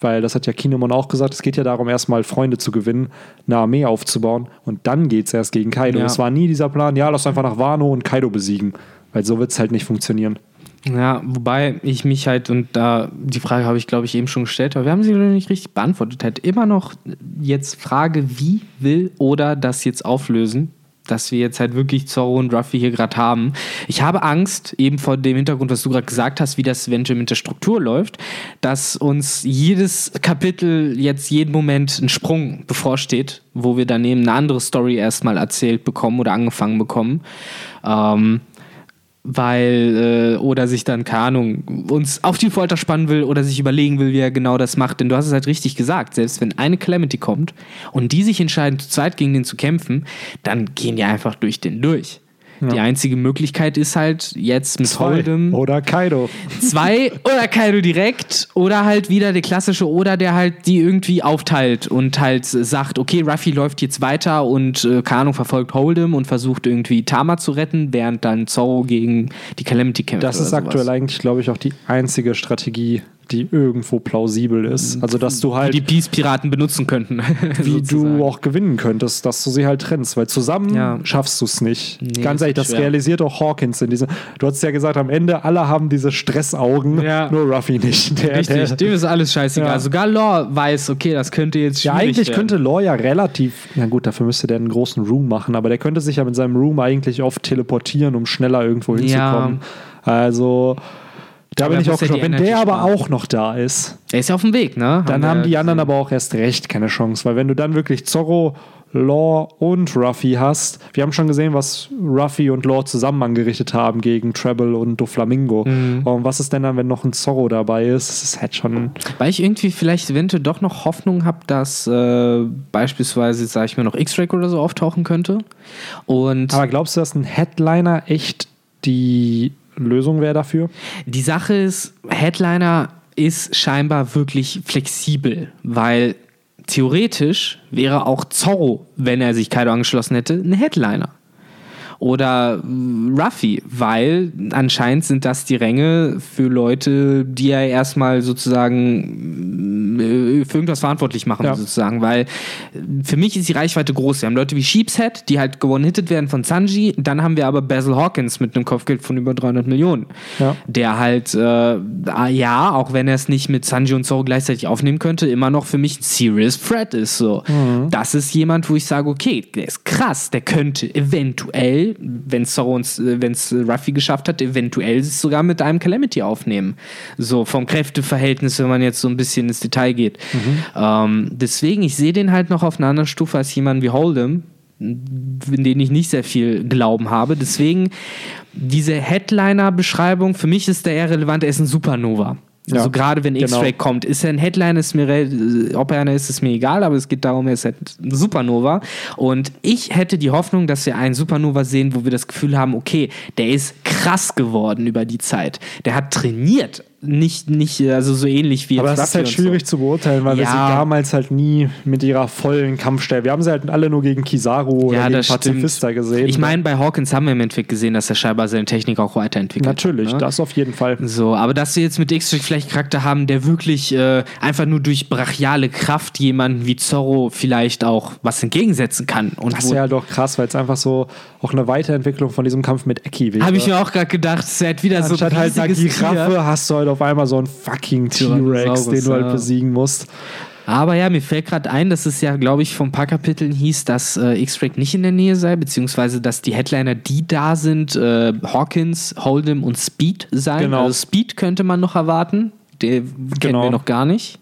Speaker 1: weil das hat ja Kinemon auch gesagt, es geht ja darum, erstmal Freunde zu gewinnen, eine Armee aufzubauen und dann geht es erst gegen Kaido.
Speaker 2: Ja.
Speaker 1: Es war nie dieser Plan, ja, lass einfach nach Wano und Kaido besiegen, weil so wird es halt nicht funktionieren.
Speaker 2: Ja, wobei ich mich halt, und da die Frage habe ich, glaube ich, eben schon gestellt, aber wir haben sie noch nicht richtig beantwortet, halt immer noch jetzt Frage, wie will oder das jetzt auflösen, dass wir jetzt halt wirklich Zorro und Ruffy hier gerade haben. Ich habe Angst, eben vor dem Hintergrund, was du gerade gesagt hast, wie das eventuell mit der Struktur läuft, dass uns jedes Kapitel jetzt jeden Moment ein Sprung bevorsteht, wo wir dann eben eine andere Story erstmal erzählt bekommen oder angefangen bekommen. Ähm, weil, äh, oder sich dann, keine Ahnung, uns auf die Folter spannen will oder sich überlegen will, wie er genau das macht. Denn du hast es halt richtig gesagt, selbst wenn eine Calamity kommt und die sich entscheiden, zu zweit gegen den zu kämpfen, dann gehen die einfach durch den durch. Die einzige Möglichkeit ist halt jetzt mit Hold'em
Speaker 1: Oder Kaido.
Speaker 2: zwei oder Kaido direkt oder halt wieder der klassische oder der halt die irgendwie aufteilt und halt sagt, okay, Ruffy läuft jetzt weiter und äh, Ahnung, verfolgt Hold'em und versucht irgendwie Tama zu retten, während dann Zorro gegen die Calamity kämpft.
Speaker 1: Das ist aktuell eigentlich, glaube ich, auch die einzige Strategie, die irgendwo plausibel ist. Also, dass du halt,
Speaker 2: die Peace-Piraten benutzen könnten.
Speaker 1: wie du auch gewinnen könntest, dass du sie halt trennst, weil zusammen
Speaker 2: Ja.
Speaker 1: schaffst du es nicht.
Speaker 2: Nee,
Speaker 1: Ganz ehrlich, das
Speaker 2: schwer.
Speaker 1: realisiert auch Hawkins in diesem. Du hast ja gesagt, am Ende alle haben diese Stressaugen,
Speaker 2: Ja.
Speaker 1: nur Ruffy nicht. Der,
Speaker 2: Richtig,
Speaker 1: der,
Speaker 2: dem ist alles scheißegal.
Speaker 1: Ja.
Speaker 2: Sogar Law weiß, okay, das könnte jetzt
Speaker 1: Ja,
Speaker 2: schwierig
Speaker 1: eigentlich
Speaker 2: werden.
Speaker 1: könnte Law ja relativ, na gut, dafür müsste der einen großen Room machen, aber der könnte sich ja mit seinem Room eigentlich oft teleportieren, um schneller irgendwo hinzukommen. Also, da
Speaker 2: Aber
Speaker 1: bin ich auch
Speaker 2: ja
Speaker 1: gespannt. Wenn der aber auch noch da ist,
Speaker 2: Er ist ja auf dem Weg, ne?
Speaker 1: dann
Speaker 2: wir
Speaker 1: haben die
Speaker 2: gesehen.
Speaker 1: anderen aber auch erst recht keine Chance, weil wenn du dann wirklich Zorro, Law und Ruffy hast, wir haben schon gesehen, was Ruffy und Law zusammen angerichtet haben gegen Treble und Doflamingo.
Speaker 2: Mhm.
Speaker 1: Und was ist denn dann, wenn noch ein Zorro dabei ist? Das ist halt schon.
Speaker 2: Weil ich irgendwie vielleicht eventuell doch noch Hoffnung habe, dass äh, beispielsweise, sage ich mir, noch X-Ray oder so auftauchen könnte. Und
Speaker 1: Aber glaubst du, dass ein Headliner echt die Lösung wäre dafür?
Speaker 2: die Sache ist, Headliner ist scheinbar wirklich flexibel, weil theoretisch wäre auch Zorro, wenn er sich Kaido angeschlossen hätte, ein Headliner. Oder äh, Ruffy, weil anscheinend sind das die Ränge für Leute, die ja erstmal sozusagen äh, für irgendwas verantwortlich machen,
Speaker 1: Ja.
Speaker 2: sozusagen. Weil für mich ist die Reichweite groß. Wir haben Leute wie Sheepshead, die halt gewonnen-hitted werden von Sanji. Dann haben wir aber Basil Hawkins mit einem Kopfgeld von über 300 Millionen.
Speaker 1: Ja.
Speaker 2: Der halt, äh, ah, ja, auch wenn er es nicht mit Sanji und Zoro gleichzeitig aufnehmen könnte, immer noch für mich ein Serious Threat ist. So. Das ist jemand, wo ich sage, okay, der ist krass, der könnte eventuell, wenn es Zoro und wenn es Ruffy geschafft hat, eventuell sogar mit einem Calamity aufnehmen. So vom Kräfteverhältnis, wenn man jetzt so ein bisschen ins Detail geht. Ähm, deswegen, ich sehe den halt noch auf einer anderen Stufe als jemand wie Hold'em, in denen ich nicht sehr viel Glauben habe. Deswegen diese Headliner-Beschreibung, für mich ist der eher relevant, er ist ein Supernova.
Speaker 1: Ja,
Speaker 2: also gerade wenn
Speaker 1: genau.
Speaker 2: X-Ray kommt, ist er ein Headline, ist mir, ob er einer ist, ist mir egal, aber es geht darum, er ist halt ein Supernova. Und ich hätte die Hoffnung, dass wir einen Supernova sehen, wo wir das Gefühl haben, okay, der ist krass geworden über die Zeit. Der hat trainiert. Nicht, nicht, also so ähnlich wie
Speaker 1: Aber das ist halt schwierig zu beurteilen, weil wir sie
Speaker 2: Ja.
Speaker 1: damals halt nie mit ihrer vollen Kampfstärke. Wir haben sie halt alle nur gegen Kizaru oder
Speaker 2: Ja,
Speaker 1: gegen
Speaker 2: das
Speaker 1: Pazifista
Speaker 2: stimmt.
Speaker 1: gesehen.
Speaker 2: Ich meine, bei Hawkins haben wir im Endeffekt gesehen, dass er scheinbar seine Technik auch weiterentwickelt
Speaker 1: natürlich,
Speaker 2: hat. ne?
Speaker 1: das auf jeden Fall.
Speaker 2: So, aber dass wir jetzt mit X-Ray vielleicht einen Charakter haben, der wirklich äh, einfach nur durch brachiale Kraft jemanden wie Zorro vielleicht auch was entgegensetzen kann. Und
Speaker 1: Das wäre halt doch krass, weil es einfach so auch eine Weiterentwicklung von diesem Kampf mit Eki wäre.
Speaker 2: habe ich mir auch gerade gedacht, es wäre wieder so
Speaker 1: Anstatt
Speaker 2: ein
Speaker 1: halt
Speaker 2: Tier.
Speaker 1: Giraffe hast du halt auf einmal so einen fucking T-Rex, den du halt
Speaker 2: ja.
Speaker 1: besiegen musst.
Speaker 2: Aber ja, mir fällt gerade ein, dass es ja, glaube ich, vom paar Kapiteln hieß, dass äh, X-Ray nicht in der Nähe sei, beziehungsweise dass die Headliner, die da sind, äh, Hawkins, Hold'em und Speed seien.
Speaker 1: Genau.
Speaker 2: Also Speed könnte man noch erwarten. Den kennen
Speaker 1: Genau.
Speaker 2: wir noch gar nicht.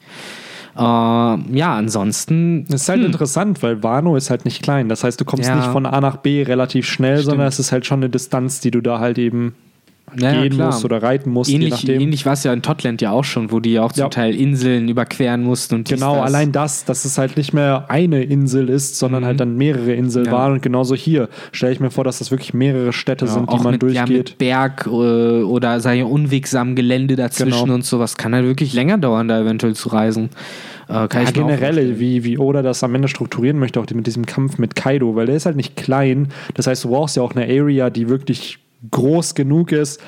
Speaker 2: Äh, ja, ansonsten.
Speaker 1: Das ist halt interessant, weil Wano ist halt nicht klein. Das heißt, du kommst
Speaker 2: Ja.
Speaker 1: nicht von A nach B relativ schnell,
Speaker 2: Stimmt.
Speaker 1: sondern es ist halt schon eine Distanz, die du da halt eben
Speaker 2: Ja, ja,
Speaker 1: gehen
Speaker 2: klar.
Speaker 1: musst oder reiten musst,
Speaker 2: Ähnlich, ähnlich war es ja in Totland ja auch schon, wo die ja auch zum
Speaker 1: Ja.
Speaker 2: Teil Inseln überqueren mussten und
Speaker 1: Genau,
Speaker 2: das.
Speaker 1: allein das, dass es halt nicht mehr eine Insel ist, sondern halt dann mehrere Inseln
Speaker 2: Ja.
Speaker 1: waren. Und genauso hier stelle ich mir vor, dass das wirklich mehrere Städte
Speaker 2: ja,
Speaker 1: sind, die man
Speaker 2: mit, ja,
Speaker 1: durchgeht.
Speaker 2: mit Berg äh, oder sei ja unwegsamem Gelände dazwischen
Speaker 1: Genau.
Speaker 2: und sowas. Kann halt wirklich länger dauern, da eventuell zu reisen. Äh, kann
Speaker 1: ja, generell, wie, wie Oda das am Ende strukturieren möchte, auch mit diesem Kampf mit Kaido, weil der ist halt nicht klein. Das heißt, du brauchst ja auch eine Area, die wirklich groß genug ist,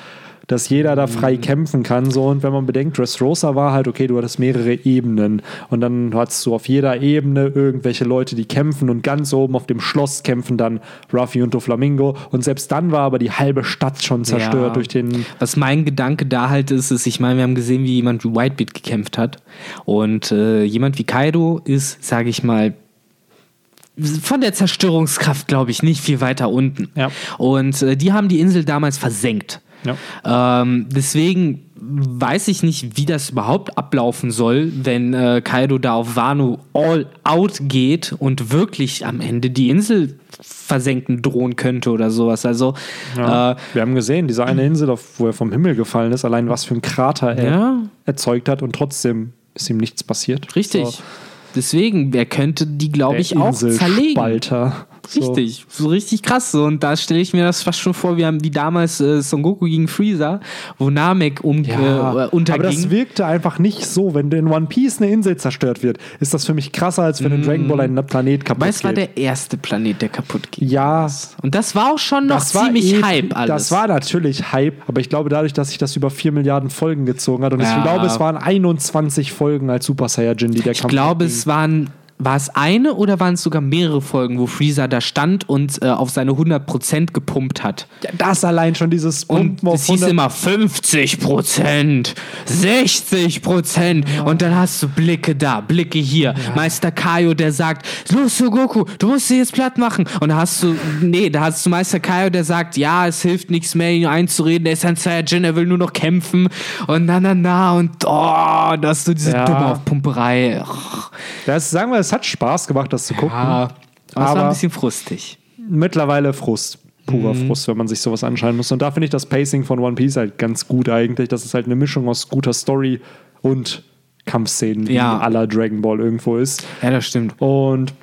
Speaker 1: dass jeder da
Speaker 2: Mhm.
Speaker 1: frei kämpfen kann. So. Und wenn man bedenkt, Dressrosa war halt, okay, du hattest mehrere Ebenen. Und dann hattest du auf jeder Ebene irgendwelche Leute, die kämpfen. Und ganz oben auf dem Schloss kämpfen dann Ruffy und Doflamingo. Und selbst dann war aber die halbe Stadt schon zerstört
Speaker 2: Ja.
Speaker 1: durch den.
Speaker 2: Was mein Gedanke da halt ist, ist, ich meine, wir haben gesehen, wie jemand wie Whitebeard gekämpft hat. Und äh, jemand wie Kaido ist, sage ich mal, von der Zerstörungskraft, glaube ich, nicht viel weiter unten.
Speaker 1: Ja.
Speaker 2: Und äh, die haben die Insel damals versenkt.
Speaker 1: Ja.
Speaker 2: Ähm, deswegen weiß ich nicht, wie das überhaupt ablaufen soll, wenn äh, Kaido da auf Wano all out geht und wirklich am Ende die Insel versenken drohen könnte oder sowas. Also
Speaker 1: Ja.
Speaker 2: äh,
Speaker 1: Wir haben gesehen, diese eine Insel, auf, wo er vom Himmel gefallen ist, allein was für ein Krater er
Speaker 2: Ja.
Speaker 1: erzeugt hat und trotzdem ist ihm nichts passiert.
Speaker 2: Richtig.
Speaker 1: So,
Speaker 2: Deswegen, wer könnte die, glaube ich, auch zerlegen.
Speaker 1: Inselspalter. So.
Speaker 2: Richtig, so richtig krass. So. Und da stelle ich mir das fast schon vor, wie, wie damals äh, Son Goku gegen Freezer, wo Namek um,
Speaker 1: Ja,
Speaker 2: äh, unterging.
Speaker 1: aber das wirkte einfach nicht so. Wenn in One Piece eine Insel zerstört wird, ist das für mich krasser, als wenn in Dragon Ball ein Planet kaputt
Speaker 2: Weil es war
Speaker 1: geht.
Speaker 2: der erste Planet, der kaputt ging.
Speaker 1: ja,
Speaker 2: Und das war auch schon noch
Speaker 1: das war
Speaker 2: ziemlich
Speaker 1: eh-
Speaker 2: Hype alles.
Speaker 1: Das war natürlich Hype, aber ich glaube dadurch, dass sich das über 4 Milliarden Folgen gezogen hat und
Speaker 2: Ja.
Speaker 1: ich glaube, es waren 21 Folgen als Super Saiyajin, die der
Speaker 2: ich
Speaker 1: Kampf
Speaker 2: glaube,
Speaker 1: ging.
Speaker 2: es waren. War es eine oder waren es sogar mehrere Folgen, wo Freezer da stand und äh, auf seine 100% gepumpt hat?
Speaker 1: Ja, das allein schon dieses
Speaker 2: Und
Speaker 1: Pumpen auf
Speaker 2: es hieß
Speaker 1: 100
Speaker 2: immer 50 Prozent, 60 Prozent. Und dann hast du Blicke da, Blicke hier. Meister Kaio, der sagt, los Goku, du musst sie jetzt platt machen. Und da hast du, nee, da hast du Meister Kaio, der sagt, ja, es hilft nichts mehr, ihn einzureden, er ist ein Saiyajin, er will nur noch kämpfen. Und na, na, na, und oh, da hast du diese
Speaker 1: Ja.
Speaker 2: dumme Aufpumperei. Och,
Speaker 1: Das, sagen wir, es hat Spaß gemacht, das zu gucken.
Speaker 2: ja, aber es war ein bisschen frustig.
Speaker 1: mittlerweile Frust. Purer
Speaker 2: Mhm.
Speaker 1: Frust, wenn man sich sowas anschauen muss. Und da finde ich das Pacing von One Piece halt ganz gut eigentlich. Das ist halt eine Mischung aus guter Story und Kampfszenen, wie
Speaker 2: Ja.
Speaker 1: aller Dragon Ball irgendwo ist.
Speaker 2: Ja, das stimmt.
Speaker 1: Und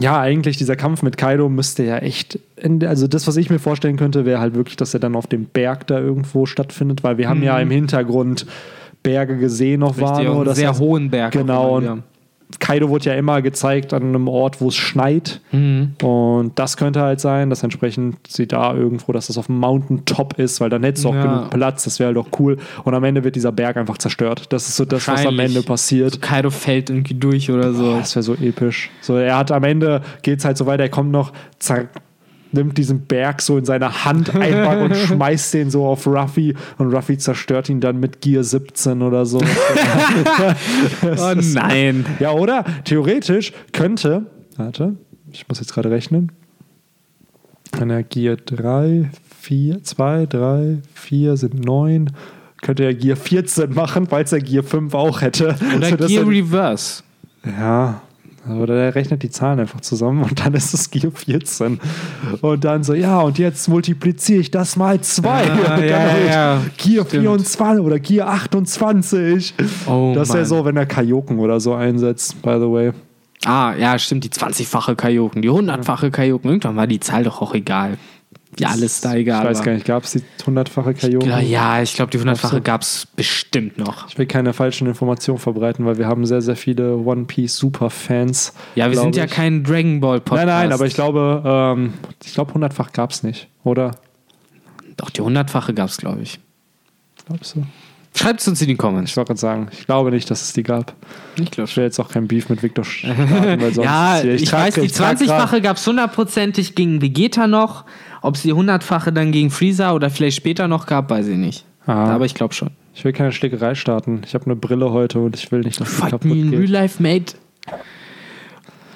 Speaker 1: ja, eigentlich dieser Kampf mit Kaido müsste ja echt. in- Also, das, was ich mir vorstellen könnte, wäre halt wirklich, dass er dann auf dem Berg da irgendwo stattfindet, weil wir haben ja im Hintergrund Berge gesehen auf
Speaker 2: Mhm. Richtig,
Speaker 1: Wano.
Speaker 2: einen sehr
Speaker 1: heißt-
Speaker 2: hohen Berg.
Speaker 1: Genau. Und. Kaido wurde ja immer gezeigt an einem Ort, wo es schneit.
Speaker 2: Mhm.
Speaker 1: Und das könnte halt sein, dass entsprechend sie da irgendwo, dass das auf dem Mountaintop ist, weil dann hättest du auch
Speaker 2: Ja.
Speaker 1: genug Platz. Das wäre halt auch cool. Und am Ende wird dieser Berg einfach zerstört. Das ist so das, was am. Ende passiert.
Speaker 2: Kaido fällt irgendwie durch oder so.
Speaker 1: Das wäre so episch. So, er hat am Ende geht es halt so weiter, er kommt noch, nimmt diesen Berg so in seine Hand einfach und schmeißt den so auf Ruffy und Ruffy zerstört ihn dann mit Gear 17 oder so.
Speaker 2: Oh nein.
Speaker 1: ja, oder? Theoretisch könnte, warte, ich muss jetzt gerade rechnen. Wenn er Gear 3, 4, 2, 3, 4 sind 9, könnte er Gear 14 machen, falls er Gear 5 auch hätte.
Speaker 2: Oder
Speaker 1: Sodass
Speaker 2: Gear
Speaker 1: er-
Speaker 2: Reverse.
Speaker 1: Ja, Oder der rechnet die Zahlen einfach zusammen und dann ist es Gear 14. Und dann so, ja, und jetzt multipliziere ich das mal zwei.
Speaker 2: Ja,
Speaker 1: und dann
Speaker 2: ja, ja,
Speaker 1: Gear
Speaker 2: stimmt.
Speaker 1: 24 oder Gear 28.
Speaker 2: Oh,
Speaker 1: das ist ja so, wenn er Kajoken oder so einsetzt, by the way.
Speaker 2: Ah, ja, stimmt, die 20-fache Kajoken, die 100-fache Kajoken. Irgendwann war die Zahl doch auch egal. Ja, alles da egal.
Speaker 1: Ich weiß gar nicht, gab es die hundertfache Kajoken?
Speaker 2: Ja, ja, ich glaube, die 100-fache
Speaker 1: so.
Speaker 2: gab es bestimmt noch.
Speaker 1: Ich will keine falschen Informationen verbreiten, weil wir haben sehr, sehr viele One Piece Superfans.
Speaker 2: Ja, wir sind ja
Speaker 1: ich.
Speaker 2: kein Dragon Ball Podcast.
Speaker 1: Nein, nein, aber ich glaube, ähm, ich glaube, hundertfach gab es nicht, oder?
Speaker 2: Doch, die 100-fache gab es, glaube ich.
Speaker 1: Glaubst du?
Speaker 2: Schreibt es uns in die
Speaker 1: Ich
Speaker 2: Comments.
Speaker 1: wollte gerade sagen, ich glaube nicht, dass es die gab.
Speaker 2: Ich glaube
Speaker 1: Ich will jetzt auch kein Beef mit Victor starten, weil sonst
Speaker 2: Ja, ich,
Speaker 1: trag-
Speaker 2: weiß, die
Speaker 1: trag grad-
Speaker 2: 20-fache gab es hundertprozentig gegen Vegeta noch. Ob es die 100-fache dann gegen Freezer oder vielleicht später noch gab, weiß ich nicht.
Speaker 1: Ah.
Speaker 2: Aber ich glaube schon.
Speaker 1: Ich will keine Schlägerei starten. Ich habe eine Brille heute und ich will nicht, dass
Speaker 2: Fight
Speaker 1: kaputt
Speaker 2: me in real
Speaker 1: geht.
Speaker 2: life, mate.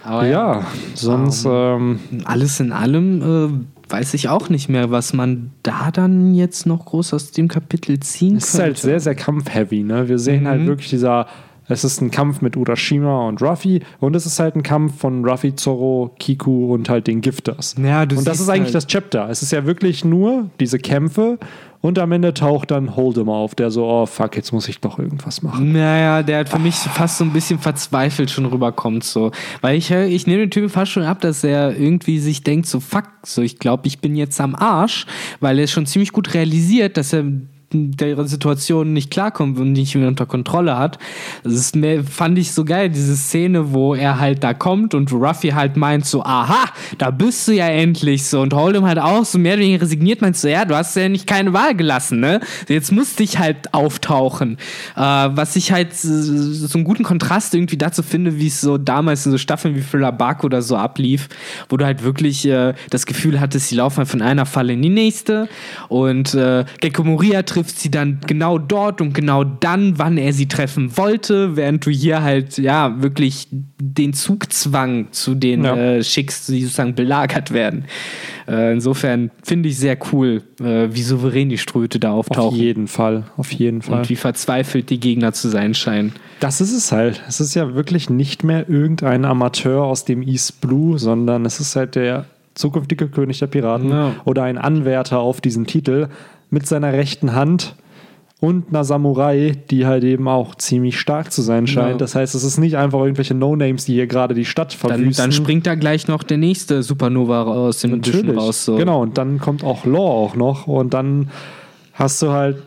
Speaker 2: Aber
Speaker 1: Ja, sonst, ähm,
Speaker 2: alles in allem äh, weiß ich auch nicht mehr, was man da dann jetzt noch groß aus dem Kapitel ziehen
Speaker 1: es ist halt sehr, sehr kampfheavy. Ne? Wir sehen
Speaker 2: Mhm.
Speaker 1: halt wirklich dieser. Es ist ein Kampf mit Urashima und Ruffy und es ist halt ein Kampf von Ruffy, Zorro, Kiku und halt den Gifters.
Speaker 2: Ja,
Speaker 1: und das ist eigentlich
Speaker 2: halt-
Speaker 1: das Chapter. Es ist ja wirklich nur diese Kämpfe und am Ende taucht dann Hold'em auf, der so, oh fuck, jetzt muss ich doch irgendwas machen.
Speaker 2: Naja, der hat für mich fast so ein bisschen verzweifelt schon rüberkommt so. Weil ich, hör- ich nehme den Typen fast schon ab, dass er irgendwie sich denkt, so fuck, so ich glaube, ich bin jetzt am Arsch, weil er schon ziemlich gut realisiert, dass er der Situation nicht klarkommt und nicht mehr unter Kontrolle hat. Das mehr, fand ich so geil, diese Szene, wo er halt da kommt und Ruffy halt meint so, aha, da bist du ja endlich so und Hold'em halt auch so mehr oder weniger resigniert, meint so, ja, du hast ja nicht keine Wahl gelassen, ne? Jetzt musste ich halt auftauchen. Äh, was ich halt so einen guten Kontrast irgendwie dazu finde, wie es so damals in so Staffeln wie Thriller Bark oder so ablief, wo du halt wirklich äh, das Gefühl hattest, sie laufen halt von einer Falle in die nächste und äh, Gekko Moria trifft sie dann genau dort und genau dann, wann er sie treffen wollte, während du hier halt ja wirklich den Zugzwang zu den
Speaker 1: Ja.
Speaker 2: äh, schickst, die sozusagen belagert werden. Äh, insofern finde ich sehr cool, äh, wie souverän die Ströte da
Speaker 1: Auf
Speaker 2: auftauchen
Speaker 1: jeden Fall, auf jeden Fall.
Speaker 2: und wie verzweifelt die Gegner zu sein scheinen.
Speaker 1: Das ist es halt. Es ist ja wirklich nicht mehr irgendein Amateur aus dem East Blue, sondern es ist halt der zukünftige König der Piraten
Speaker 2: Ja.
Speaker 1: oder ein Anwärter auf diesen Titel mit seiner rechten Hand und einer Samurai, die halt eben auch ziemlich stark zu sein scheint.
Speaker 2: Ja.
Speaker 1: Das heißt, es ist nicht einfach irgendwelche No-Names, die hier gerade die Stadt
Speaker 2: Dann,
Speaker 1: verwüsten.
Speaker 2: dann springt da gleich noch der nächste Supernova aus dem
Speaker 1: Natürlich.
Speaker 2: raus. So.
Speaker 1: Genau, und dann kommt auch Law auch noch und dann hast du halt,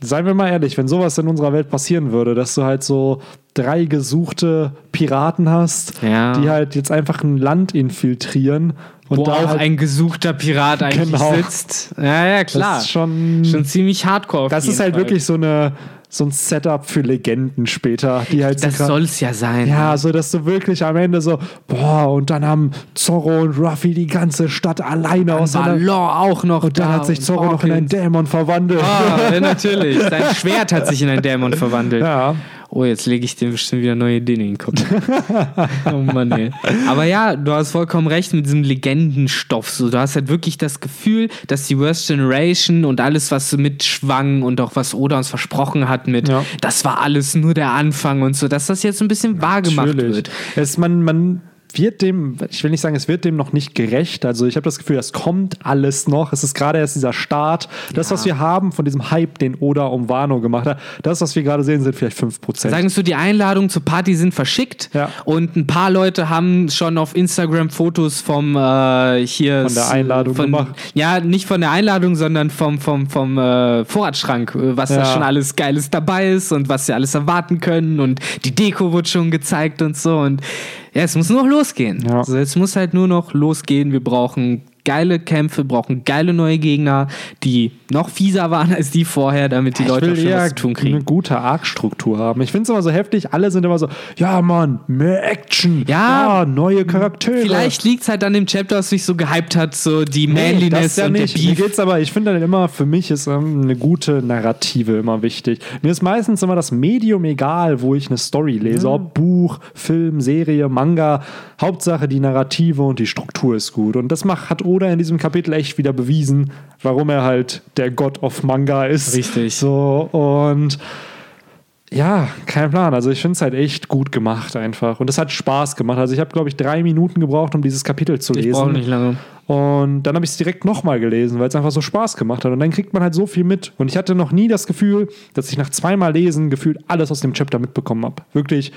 Speaker 1: seien wir mal ehrlich, wenn sowas in unserer Welt passieren würde, dass du halt so drei gesuchte Piraten hast,
Speaker 2: Ja.
Speaker 1: die halt jetzt einfach ein Land infiltrieren und
Speaker 2: Wo
Speaker 1: da
Speaker 2: auch
Speaker 1: halt,
Speaker 2: ein gesuchter Pirat eigentlich
Speaker 1: Genau.
Speaker 2: sitzt. Ja, ja, klar.
Speaker 1: das ist schon,
Speaker 2: schon ziemlich hardcore.
Speaker 1: das ist halt
Speaker 2: Fall.
Speaker 1: wirklich so eine so ein Setup für Legenden später, die halt
Speaker 2: Das soll es ja sein.
Speaker 1: Ja, so dass du wirklich am Ende so, boah, und dann haben Zorro und Ruffy die ganze Stadt alleine aus
Speaker 2: Law auch noch
Speaker 1: Und dann
Speaker 2: da
Speaker 1: hat sich Zorro noch in einen. Dämon verwandelt.
Speaker 2: Ah, ja, natürlich. Sein Schwert hat sich in einen Dämon verwandelt.
Speaker 1: Ja.
Speaker 2: Oh, jetzt lege ich dem bestimmt wieder neue Ideen in den Kopf. oh Mann, ey. Aber ja, du hast vollkommen recht mit diesem Legendenstoff. So, du hast halt wirklich das Gefühl, dass die Worst Generation und alles, was mitschwang und auch was Oda uns versprochen hat mit,
Speaker 1: Ja.
Speaker 2: das war alles nur der Anfang und so, dass das jetzt ein bisschen wahr gemacht
Speaker 1: Natürlich.
Speaker 2: wird.
Speaker 1: Es, man, man wird dem, ich will nicht sagen, es wird dem noch nicht gerecht. Also ich habe das Gefühl, das kommt alles noch. Es ist gerade erst dieser Start. Das, was wir haben von diesem Hype, den Oda um Wano gemacht hat, das, was wir gerade sehen, sind vielleicht 5%.
Speaker 2: Sagen du, die Einladungen zur Party sind verschickt
Speaker 1: Ja.
Speaker 2: und ein paar Leute haben schon auf Instagram Fotos vom äh, hier
Speaker 1: Von der Einladung
Speaker 2: von,
Speaker 1: gemacht.
Speaker 2: Ja, nicht von der Einladung, sondern vom, vom, vom äh, Vorratsschrank, äh, was da
Speaker 1: Ja.
Speaker 2: schon alles Geiles dabei ist und was sie alles erwarten können und die Deko wurde schon gezeigt und so und ja, es muss nur noch losgehen.
Speaker 1: Ja.
Speaker 2: Also es muss halt nur noch losgehen. Wir brauchen geile Kämpfe, brauchen geile neue Gegner, die noch fieser waren als die vorher, damit die
Speaker 1: ich
Speaker 2: Leute auch schon was zu tun kriegen.
Speaker 1: eine gute Arc-Struktur haben. Ich finde es immer so heftig, alle sind immer so, ja Mann, mehr Action,
Speaker 2: Ja,
Speaker 1: neue Charaktere.
Speaker 2: Vielleicht liegt es halt an dem Chapter, was sich so gehypt hat, so die
Speaker 1: Nee,
Speaker 2: Manliness
Speaker 1: das ja
Speaker 2: und
Speaker 1: nicht.
Speaker 2: der
Speaker 1: Mir
Speaker 2: Beef.
Speaker 1: geht's aber, ich finde dann immer, für mich ist ähm, eine gute Narrative immer wichtig. Mir ist meistens immer das Medium egal, wo ich eine Story lese. Ob Buch, Film, Serie, Manga. Hauptsache die Narrative und die Struktur ist gut. Und das macht, hat Oda in diesem Kapitel echt wieder bewiesen, warum er halt der God of Manga ist.
Speaker 2: Richtig.
Speaker 1: So, und ja, kein Plan. Also ich finde es halt echt gut gemacht einfach. Und es hat Spaß gemacht. Also ich habe, glaube ich, drei Minuten gebraucht, um dieses Kapitel zu
Speaker 2: Ich brauche
Speaker 1: lesen.
Speaker 2: nicht lange.
Speaker 1: Und dann habe ich es direkt nochmal gelesen, weil es einfach so Spaß gemacht hat. Und dann kriegt man halt so viel mit. Und ich hatte noch nie das Gefühl, dass ich nach zweimal Lesen gefühlt alles aus dem Chapter mitbekommen habe. Wirklich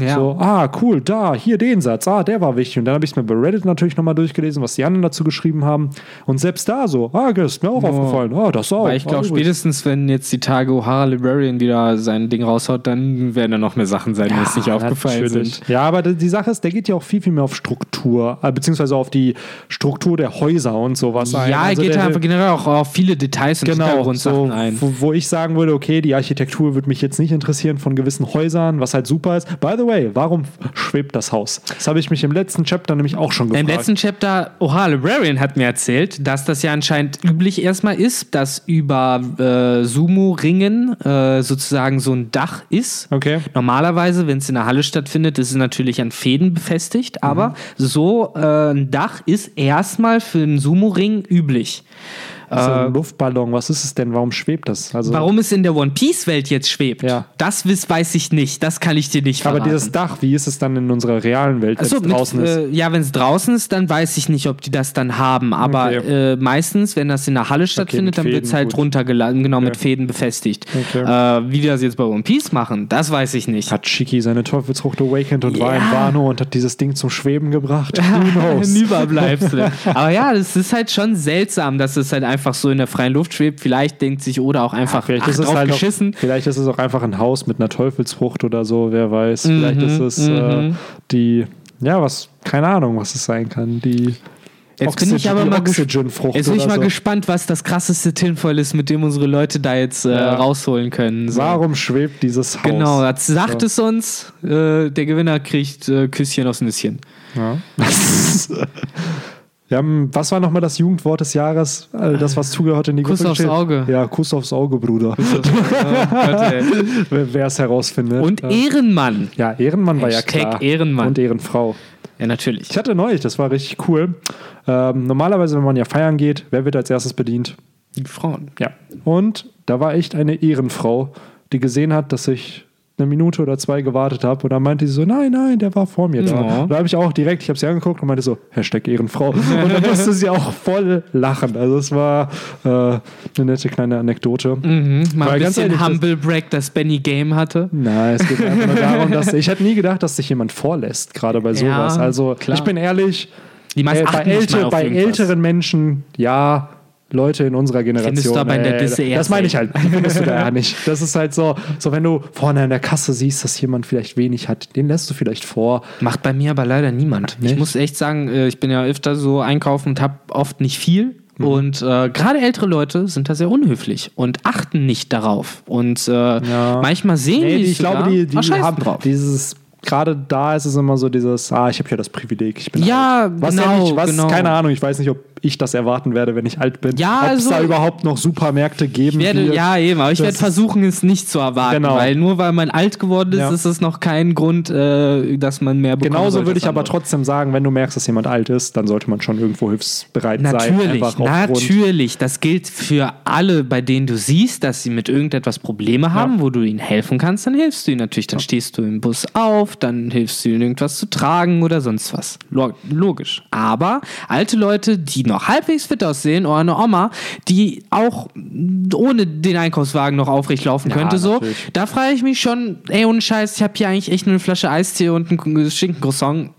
Speaker 2: Ja.
Speaker 1: so, ah, cool, da, hier den Satz, ah, der war wichtig. Und dann habe ich es mir bei Reddit natürlich nochmal durchgelesen, was die anderen dazu geschrieben haben. Und selbst da so, ah, das ist mir auch aufgefallen. Ah, das auch.
Speaker 2: Weil ich glaube,
Speaker 1: ah,
Speaker 2: spätestens, wenn jetzt die Tage O'Hara Librarian wieder sein Ding raushaut, dann werden da noch mehr Sachen sein, die uns nicht aufgefallen
Speaker 1: natürlich.
Speaker 2: sind.
Speaker 1: Ja, aber die- Sache ist, der geht ja auch viel, viel mehr auf Struktur, äh, beziehungsweise auf die Struktur der Häuser und sowas ein.
Speaker 2: Ja, er
Speaker 1: Also
Speaker 2: geht einfach generell auch auf viele Details und
Speaker 1: Genau, so,
Speaker 2: ein.
Speaker 1: wo, wo ich sagen würde, okay, die Architektur würde mich jetzt nicht interessieren von gewissen Häusern, was halt super ist. By the way, warum schwebt das Haus? Das habe ich mich im letzten Chapter nämlich auch schon gefragt.
Speaker 2: Im letzten Chapter, O'Hara Librarian hat mir erzählt, dass das ja anscheinend üblich erstmal ist, dass über äh, Sumo-Ringen äh, sozusagen so ein Dach ist.
Speaker 1: Okay.
Speaker 2: Normalerweise, wenn es in der Halle stattfindet, ist es natürlich an Fäden befestigt,
Speaker 1: Mhm.
Speaker 2: aber so äh, ein Dach ist erstmal für einen Sumo-Ring üblich.
Speaker 1: So ein Luftballon, was ist es denn? Warum schwebt das? Also,
Speaker 2: Warum es in der One Piece-Welt jetzt schwebt,
Speaker 1: Ja.
Speaker 2: das weiß ich nicht. Das kann ich dir nicht
Speaker 1: Aber
Speaker 2: verraten.
Speaker 1: dieses Dach, wie ist es dann in unserer realen Welt, wenn es draußen
Speaker 2: mit,
Speaker 1: ist?
Speaker 2: äh, ja, wenn es draußen ist, dann weiß ich nicht, ob die das dann haben. Aber
Speaker 1: Okay.
Speaker 2: äh, meistens, wenn das in der Halle stattfindet, dann
Speaker 1: Fäden,
Speaker 2: wird es halt
Speaker 1: gut.
Speaker 2: runtergeladen, genau mit Fäden befestigt.
Speaker 1: Okay.
Speaker 2: Äh, wie die das jetzt bei One Piece machen, das weiß ich nicht.
Speaker 1: Hat Shiki seine Teufelsfrucht awakened und war in. Wano und hat dieses Ding zum Schweben gebracht? Who knows?
Speaker 2: Ein Überbleibsel. Aber ja, das ist halt schon seltsam, dass es halt einfach so in der freien Luft schwebt. Vielleicht denkt sich Oda auch einfach,
Speaker 1: Vielleicht
Speaker 2: ach,
Speaker 1: ist, es halt
Speaker 2: geschissen.
Speaker 1: Auch, vielleicht ist es auch einfach ein Haus mit einer Teufelsfrucht oder so, wer weiß. Vielleicht ist es äh,
Speaker 2: mhm.
Speaker 1: die, ja, was, keine Ahnung, was es sein kann. Die
Speaker 2: Jetzt bin ich aber mal, jetzt bin ich mal
Speaker 1: so.
Speaker 2: gespannt, was das krasseste Tinfoil ist, mit dem unsere Leute da jetzt äh,
Speaker 1: Ja.
Speaker 2: rausholen können. So.
Speaker 1: Warum schwebt dieses Haus?
Speaker 2: Genau, das sagt
Speaker 1: So.
Speaker 2: es uns. Äh, der Gewinner kriegt äh, Küsschen aufs Nüsschen.
Speaker 1: Ja. Wir haben, was war nochmal das Jugendwort des Jahres? Äh, Das, was zugehört in die
Speaker 2: Kuss
Speaker 1: Gruppe
Speaker 2: aufs
Speaker 1: steht?
Speaker 2: Auge.
Speaker 1: Ja, Kuss aufs Auge, Bruder. Wer es herausfindet.
Speaker 2: Und
Speaker 1: ja.
Speaker 2: Ehrenmann.
Speaker 1: ja, Ehrenmann war ja
Speaker 2: Hashtag
Speaker 1: klar.
Speaker 2: Ehrenmann.
Speaker 1: Und Ehrenfrau.
Speaker 2: Ja, natürlich.
Speaker 1: Ich hatte neulich, das war richtig cool. Ähm, normalerweise, wenn man ja feiern geht, wer wird als erstes bedient?
Speaker 2: Die Frauen.
Speaker 1: Ja. Und da war echt eine Ehrenfrau, die gesehen hat, dass ich eine Minute oder zwei gewartet habe. Und dann meinte sie so, nein, nein, der war vor mir da.
Speaker 2: Ja.
Speaker 1: Da habe ich auch direkt, ich habe sie angeguckt und meinte so, Hashtag Ehrenfrau. Und dann musste sie auch voll lachen. Also es war äh, eine nette kleine Anekdote.
Speaker 2: Mhm, mal ein bisschen
Speaker 1: ehrlich, das-
Speaker 2: Humble Break, das Benny Game hatte.
Speaker 1: Nein, es geht einfach nur darum, dass ich hätte nie gedacht, dass sich jemand vorlässt, gerade bei sowas.
Speaker 2: Ja,
Speaker 1: also
Speaker 2: klar.
Speaker 1: ich bin ehrlich,
Speaker 2: Die meisten
Speaker 1: äh, bei,
Speaker 2: auf
Speaker 1: bei älteren Menschen, ja, Leute in unserer Generation.
Speaker 2: Findest du aber in der Disse eher
Speaker 1: Das meine ich halt. Findest du da ja nicht. Das ist halt so, so, wenn du vorne an der Kasse siehst, dass jemand vielleicht wenig hat, den lässt du vielleicht vor.
Speaker 2: Macht bei mir aber leider niemand. Ich
Speaker 1: Nicht?
Speaker 2: muss echt sagen, äh, ich bin ja öfter so einkaufen und habe oft nicht viel.
Speaker 1: Mhm.
Speaker 2: Und äh, gerade ältere Leute sind da sehr unhöflich und achten nicht darauf. Und äh, manchmal sehen
Speaker 1: Nee,
Speaker 2: die
Speaker 1: ich glaube, die, die
Speaker 2: scheißen
Speaker 1: haben
Speaker 2: drauf.
Speaker 1: dieses. Gerade da ist es immer so dieses, ah, ich habe ja das Privileg, ich bin
Speaker 2: Ja,
Speaker 1: alt. Was
Speaker 2: genau,
Speaker 1: ja nicht, was,
Speaker 2: genau.
Speaker 1: keine Ahnung, ich weiß nicht, ob ich das erwarten werde, wenn ich alt bin.
Speaker 2: Ja,
Speaker 1: ob es
Speaker 2: also-
Speaker 1: da überhaupt noch Supermärkte geben
Speaker 2: werde,
Speaker 1: wird.
Speaker 2: ja, eben, aber ich werde versuchen, es nicht zu erwarten,
Speaker 1: Genau.
Speaker 2: weil nur weil man alt geworden ist,
Speaker 1: Ja.
Speaker 2: ist es noch kein Grund, äh, dass man mehr bekommt.
Speaker 1: Genauso würde ich aber trotzdem sagen, wenn du merkst, dass jemand alt ist, dann sollte man schon irgendwo hilfsbereit sein.
Speaker 2: Natürlich,
Speaker 1: einfach aufgrund-
Speaker 2: natürlich. Das gilt für alle, bei denen du siehst, dass sie mit irgendetwas Probleme haben, wo du ihnen helfen kannst, dann hilfst du ihnen natürlich. Dann stehst du im Bus auf, dann hilfst du ihnen irgendwas zu tragen oder sonst was. Lo logisch. Aber alte Leute, die noch halbwegs fit aussehen oder eine Oma, die auch ohne den Einkaufswagen noch aufrecht laufen
Speaker 1: Ja,
Speaker 2: könnte, so,
Speaker 1: natürlich.
Speaker 2: da frage ich mich schon, ey, ohne Scheiß, ich habe hier eigentlich echt nur eine Flasche Eistee und ein Schinkencroissant.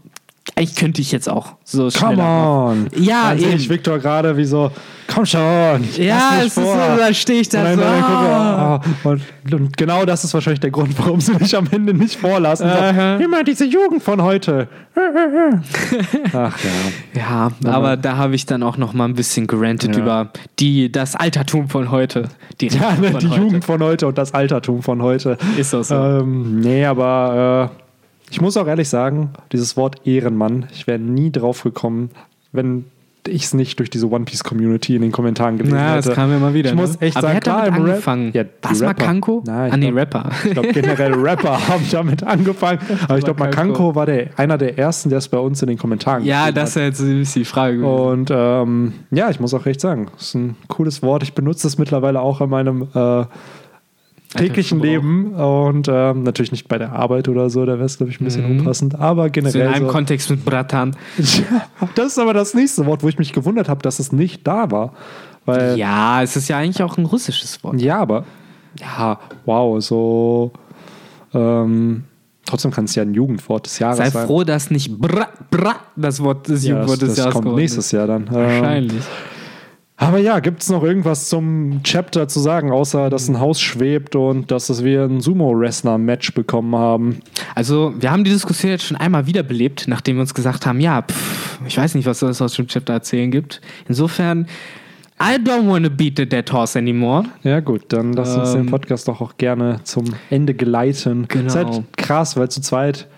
Speaker 2: Eigentlich könnte ich jetzt auch so
Speaker 1: Come
Speaker 2: schneller
Speaker 1: on!
Speaker 2: Ja,
Speaker 1: Dann ich. Victor gerade wie so, komm schon!
Speaker 2: Ja, es ist so,
Speaker 1: vor.
Speaker 2: da stehe ich da
Speaker 1: Und
Speaker 2: so. ah.
Speaker 1: ah, und, und genau das ist wahrscheinlich der Grund, warum sie mich am Ende nicht vorlassen. So, immer diese Jugend von heute. Ach ja.
Speaker 2: Ja, aber da habe ich dann auch noch mal ein bisschen gerantet
Speaker 1: Ja.
Speaker 2: über die, das Altertum von heute. Die,
Speaker 1: Ja, ne, die
Speaker 2: heute.
Speaker 1: Jugend von heute und das Altertum von heute.
Speaker 2: Ist auch so.
Speaker 1: Ähm, nee, aber äh, ich muss auch ehrlich sagen, dieses Wort Ehrenmann, ich wäre nie drauf gekommen, wenn ich es nicht durch diese One Piece Community in den Kommentaren gelesen
Speaker 2: Ja, das
Speaker 1: hätte.
Speaker 2: kam immer wieder.
Speaker 1: Ich muss
Speaker 2: ne?
Speaker 1: echt
Speaker 2: aber
Speaker 1: sagen,
Speaker 2: hat
Speaker 1: klar,
Speaker 2: damit angefangen.
Speaker 1: Ja, die
Speaker 2: Was. Makanko?
Speaker 1: Nein, ich
Speaker 2: nee,
Speaker 1: glaub-
Speaker 2: Rapper.
Speaker 1: Ich glaube, generell Rapper haben damit angefangen. Aber ich glaube,
Speaker 2: Makanko.
Speaker 1: War der, einer der ersten, der es bei uns in den Kommentaren
Speaker 2: ja, das ist
Speaker 1: hat.
Speaker 2: ja jetzt die Frage. gewesen.
Speaker 1: Und ähm, ja, ich muss auch recht sagen, es ist ein cooles Wort. Ich benutze es mittlerweile auch in meinem, äh, täglichen Leben und ähm, natürlich nicht bei der Arbeit oder so, da wäre es, glaube ich, ein bisschen unpassend, aber
Speaker 2: So in
Speaker 1: generell.
Speaker 2: einem
Speaker 1: So,
Speaker 2: Kontext mit Bratan.
Speaker 1: das ist aber das nächste Wort, wo ich mich gewundert habe, dass es nicht da war. Weil, ja,
Speaker 2: Ja, es ist ja eigentlich auch ein russisches Wort.
Speaker 1: aber, ja, wow, so, ähm, trotzdem kann es ja ein Jugendwort des Jahres
Speaker 2: Sei
Speaker 1: sein.
Speaker 2: froh, dass nicht bra, bra das Wort des
Speaker 1: ja, das,
Speaker 2: Jugendwortes des
Speaker 1: das
Speaker 2: Jahres
Speaker 1: kommt nächstes
Speaker 2: ist.
Speaker 1: Jahr dann. Ähm,
Speaker 2: Wahrscheinlich.
Speaker 1: Aber ja, gibt es noch irgendwas zum Chapter zu sagen, außer dass ein Haus schwebt und dass es wir ein Sumo-Wrestler-Match bekommen haben?
Speaker 2: Also, wir haben die Diskussion jetzt schon einmal wiederbelebt, nachdem wir uns gesagt haben, ja, pff, ich weiß nicht, was es aus dem Chapter erzählen gibt. Insofern, I don't want to beat the dead horse anymore.
Speaker 1: Ja, gut, dann lass uns den
Speaker 2: Ähm.
Speaker 1: Podcast doch auch gerne zum Ende geleiten.
Speaker 2: Genau.
Speaker 1: Ist halt krass, weil zu zweit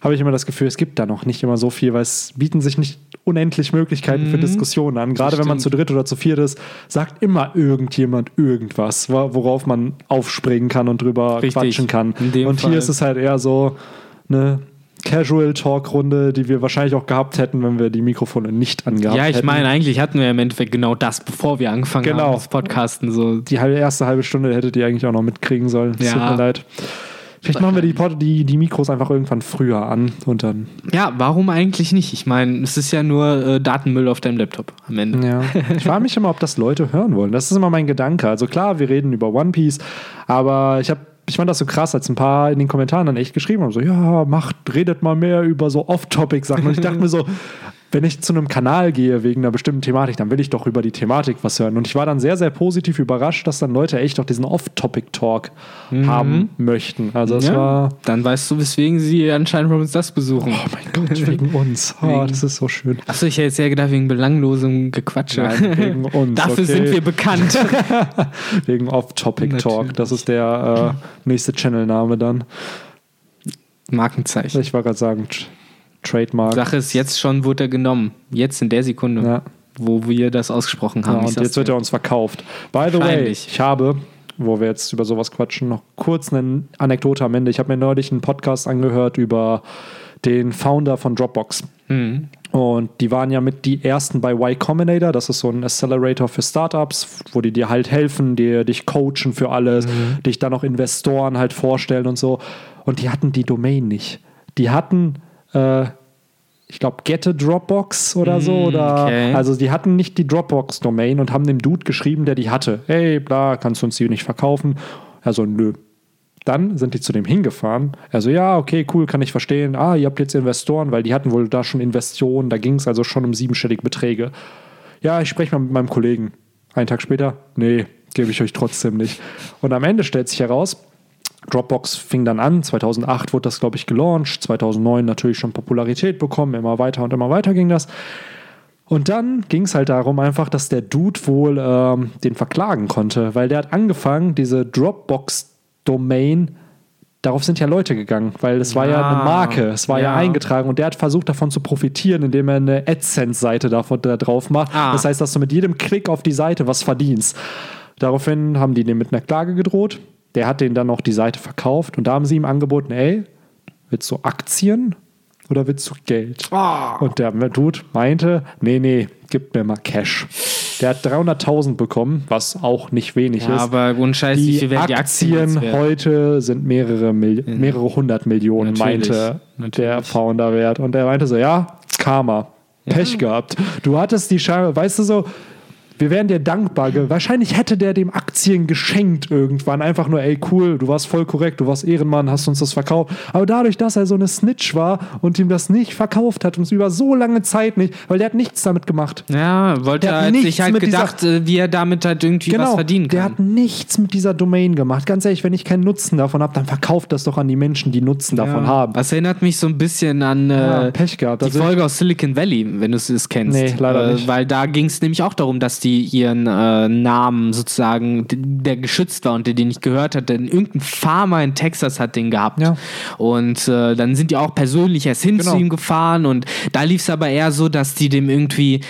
Speaker 1: habe ich immer das Gefühl, es gibt da noch nicht immer so viel, weil es bieten sich nicht unendlich Möglichkeiten für Diskussionen an. Gerade wenn man zu
Speaker 2: Mhm.
Speaker 1: dritt oder zu viert ist, sagt immer irgendjemand irgendwas, wo- worauf man aufspringen kann und drüber
Speaker 2: Richtig,
Speaker 1: quatschen kann. Und
Speaker 2: Fall.
Speaker 1: hier ist es halt eher so eine Casual-Talk-Runde, die wir wahrscheinlich auch gehabt hätten, wenn wir die Mikrofone nicht angehabt
Speaker 2: ja, ich
Speaker 1: hätten.
Speaker 2: meine, eigentlich hatten wir im Endeffekt genau das, bevor wir angefangen
Speaker 1: Genau.
Speaker 2: haben, das Podcasten. So.
Speaker 1: die halbe, erste halbe Stunde hättet ihr eigentlich auch noch mitkriegen sollen.
Speaker 2: Ja.
Speaker 1: Tut mir leid. Vielleicht machen wir die, Pod- die, die Mikros einfach irgendwann früher an und dann.
Speaker 2: Ja, warum eigentlich nicht? Ich meine, es ist ja nur äh, Datenmüll auf deinem Laptop am Ende.
Speaker 1: Ja. Ich frage mich immer, ob das Leute hören wollen. Das ist immer mein Gedanke. Also klar, wir reden über One Piece, aber ich habe. Ich fand das so krass, als ein paar in den Kommentaren dann echt geschrieben haben, so, ja, macht, redet mal mehr über so Off-Topic-Sachen. Und ich dachte mir so, wenn ich zu einem Kanal gehe wegen einer bestimmten Thematik, dann will ich doch über die Thematik was hören. Und ich war dann sehr, sehr positiv überrascht, dass dann Leute echt auch diesen Off-Topic-Talk haben möchten. Also es
Speaker 2: Ja,
Speaker 1: war,
Speaker 2: dann weißt du, weswegen sie anscheinend bei uns das besuchen.
Speaker 1: Oh mein Gott, wegen uns. Oh, das ist so schön.
Speaker 2: Achso, ich hätte jetzt eher gedacht, wegen belanglosem Gequatsche.
Speaker 1: Nein, wegen uns,
Speaker 2: Dafür
Speaker 1: okay.
Speaker 2: sind wir bekannt.
Speaker 1: Wegen Off-Topic Talk.
Speaker 2: Natürlich.
Speaker 1: Das ist der äh, nächste Channelname dann.
Speaker 2: Markenzeichen.
Speaker 1: Ich wollte gerade sagen, Trademark.
Speaker 2: Sache ist, jetzt schon wurde er genommen. Jetzt in der Sekunde,
Speaker 1: Ja.
Speaker 2: wo wir das ausgesprochen
Speaker 1: Ja,
Speaker 2: haben. Ich
Speaker 1: und jetzt wird er uns verkauft. By the way, ich habe, wo wir jetzt über sowas quatschen, noch kurz eine Anekdote am Ende. Ich habe mir neulich einen Podcast angehört über den Founder von Dropbox.
Speaker 2: Mhm.
Speaker 1: Und die waren ja mit die ersten bei Y Combinator. Das ist so ein Accelerator für Startups, wo die dir halt helfen, dir dich coachen für alles,
Speaker 2: Mhm.
Speaker 1: dich dann auch Investoren halt vorstellen und so. Und die hatten die Domain nicht. Die hatten, äh, ich glaube, Get a Dropbox oder so. Oder,
Speaker 2: Mhm, okay.
Speaker 1: Also die hatten nicht die Dropbox-Domain und haben dem Dude geschrieben, der die hatte. Hey, bla, kannst du uns die nicht verkaufen? Also nö. Dann sind die zu dem hingefahren. Also ja, okay, cool, kann ich verstehen. Ah, ihr habt jetzt Investoren, weil die hatten wohl da schon Investitionen. Da ging es also schon um siebenstellige Beträge. Ja, ich spreche mal mit meinem Kollegen. Einen Tag später, nee, gebe ich euch trotzdem nicht. Und am Ende stellt sich heraus, Dropbox fing dann an, 2008 wurde das, glaube ich, gelauncht, 2009 natürlich schon Popularität bekommen, immer weiter und immer weiter ging das. Und dann ging es halt darum einfach, dass der Dude wohl ähm, den verklagen konnte, weil der hat angefangen, diese Dropbox-Domain, darauf sind ja Leute gegangen, weil es war ja
Speaker 2: Ah,
Speaker 1: eine Marke, es war ja.
Speaker 2: ja.
Speaker 1: eingetragen und der hat versucht davon zu profitieren, indem er eine AdSense-Seite davon, da drauf macht.
Speaker 2: Ah.
Speaker 1: Das heißt, dass du mit jedem Klick auf die Seite was verdienst. Daraufhin haben die dem mit einer Klage gedroht. Der hat denen dann noch die Seite verkauft und da haben sie ihm angeboten, ey, willst du Aktien oder willst du Geld?
Speaker 2: Ah.
Speaker 1: Und der Dude meinte, nee, nee, gib mir mal Cash. Der hat 300.000 bekommen, was auch nicht wenig
Speaker 2: Ja,
Speaker 1: ist.
Speaker 2: aber ohne Scheiß, wie
Speaker 1: die
Speaker 2: viel werden die Aktien
Speaker 1: Aktien heute sind mehrere, Mil mehrere hundert Millionen,
Speaker 2: Natürlich,
Speaker 1: meinte der
Speaker 2: natürlich.
Speaker 1: Founder wert. Und er meinte so, ja, Karma. Pech gehabt. Du hattest die Scheibe, weißt du so, wir wären dir dankbar. Wahrscheinlich hätte der dem Aktien geschenkt irgendwann. Einfach nur, ey, cool, du warst voll korrekt, du warst Ehrenmann, hast uns das verkauft. Aber dadurch, dass er so eine Snitch war und ihm das nicht verkauft hat, und es über so lange Zeit nicht, weil der hat nichts damit gemacht.
Speaker 2: Ja, wollte
Speaker 1: Der
Speaker 2: er halt sich halt
Speaker 1: mit dieser-
Speaker 2: gedacht, äh, wie er damit halt irgendwie was verdienen
Speaker 1: der
Speaker 2: kann.
Speaker 1: hat nichts mit dieser Domain gemacht. Ganz ehrlich, wenn ich keinen Nutzen davon habe, dann verkauft das doch an die Menschen, die Nutzen davon
Speaker 2: ja.
Speaker 1: haben.
Speaker 2: Das erinnert mich so ein bisschen an
Speaker 1: Ja,
Speaker 2: äh,
Speaker 1: Pech gehabt.
Speaker 2: die
Speaker 1: Also
Speaker 2: Folge aus Silicon Valley, wenn du es kennst.
Speaker 1: Nee, leider
Speaker 2: äh,
Speaker 1: nicht.
Speaker 2: Weil da ging es nämlich auch darum, dass die ihren äh, Namen sozusagen, der geschützt war und der den nicht gehört hat, denn irgendein Farmer in Texas hat den gehabt.
Speaker 1: Ja.
Speaker 2: Und äh, dann sind die auch persönlich erst hin
Speaker 1: Genau.
Speaker 2: zu ihm gefahren und da lief es aber eher so, dass die dem irgendwie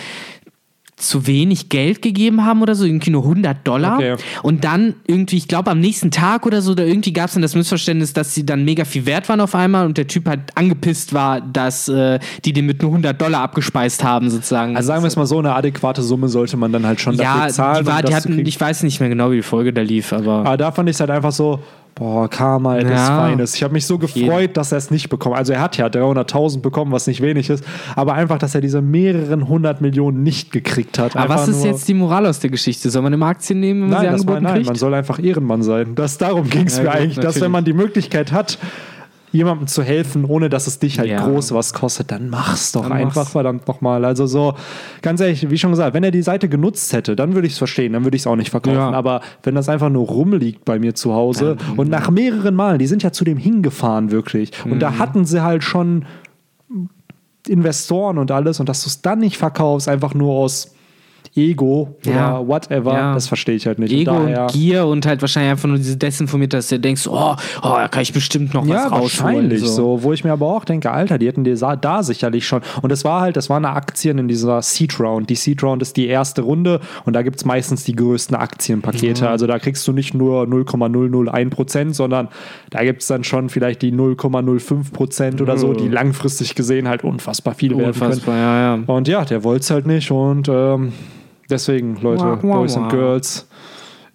Speaker 2: zu wenig Geld gegeben haben oder so, irgendwie nur 100 Dollar.
Speaker 1: Okay.
Speaker 2: Und dann irgendwie, ich glaube, am nächsten Tag oder so, da irgendwie gab es dann das Missverständnis, dass sie dann mega viel wert waren auf einmal und der Typ halt angepisst war, dass äh, die den mit nur 100 Dollar abgespeist haben, sozusagen.
Speaker 1: Also sagen wir es mal so, eine adäquate Summe sollte man dann halt schon
Speaker 2: ja,
Speaker 1: dafür zahlen.
Speaker 2: die, war,
Speaker 1: um
Speaker 2: die hatten, ich weiß nicht mehr genau, wie die Folge da lief, aber.
Speaker 1: Aber da fand ich es halt einfach so, boah, Karma des
Speaker 2: Ja.
Speaker 1: Feines. Ich habe mich so gefreut, dass er es nicht bekommt. Also er hat ja 300.000 bekommen, was nicht wenig ist. Aber einfach, dass er diese mehreren hundert Millionen nicht gekriegt hat.
Speaker 2: aber was ist jetzt die Moral aus der Geschichte? Soll man immer Aktien nehmen, wenn man sie
Speaker 1: Nein, war,
Speaker 2: angeboten
Speaker 1: nein,
Speaker 2: kriegt?
Speaker 1: man soll einfach Ehrenmann sein. Das, darum ging es
Speaker 2: Ja,
Speaker 1: mir
Speaker 2: gut,
Speaker 1: eigentlich, dass
Speaker 2: natürlich.
Speaker 1: wenn man die Möglichkeit hat, jemandem zu helfen, ohne dass es dich halt
Speaker 2: Ja.
Speaker 1: groß was kostet, dann mach's doch
Speaker 2: Dann
Speaker 1: einfach
Speaker 2: mach's.
Speaker 1: verdammt nochmal. Also so, ganz ehrlich, wie schon gesagt, wenn er die Seite genutzt hätte, dann würde ich es verstehen, dann würde ich es auch nicht verkaufen.
Speaker 2: Ja.
Speaker 1: Aber wenn das einfach nur rumliegt bei mir zu Hause und nach mehreren Malen, die sind ja zu dem hingefahren wirklich. Und
Speaker 2: Mhm.
Speaker 1: da hatten sie halt schon Investoren und alles und dass du es dann nicht verkaufst, einfach nur aus Ego
Speaker 2: Ja.
Speaker 1: oder whatever,
Speaker 2: Ja.
Speaker 1: das verstehe ich halt nicht.
Speaker 2: Ego
Speaker 1: und
Speaker 2: und Gier und halt wahrscheinlich einfach nur diese desinformiert, dass du denkst, oh, oh, da kann ich bestimmt noch
Speaker 1: Ja,
Speaker 2: was rausholen.
Speaker 1: wahrscheinlich so. Wo ich mir aber auch denke, Alter, die hätten dir sa- da sicherlich schon. Und es war halt, das waren Aktien in dieser Seed Round. Die Seed Round ist die erste Runde und da gibt es meistens die größten Aktienpakete.
Speaker 2: Mhm.
Speaker 1: Also da kriegst du nicht nur 0,001 Prozent, sondern da gibt es dann schon vielleicht die 0,05 Prozent oder so, die langfristig gesehen halt unfassbar viel werden können.
Speaker 2: Unfassbar, ja, ja.
Speaker 1: Und ja, der wollte es halt nicht und ähm, deswegen, Leute,
Speaker 2: Wah, wah,
Speaker 1: Boys and
Speaker 2: wah.
Speaker 1: Girls,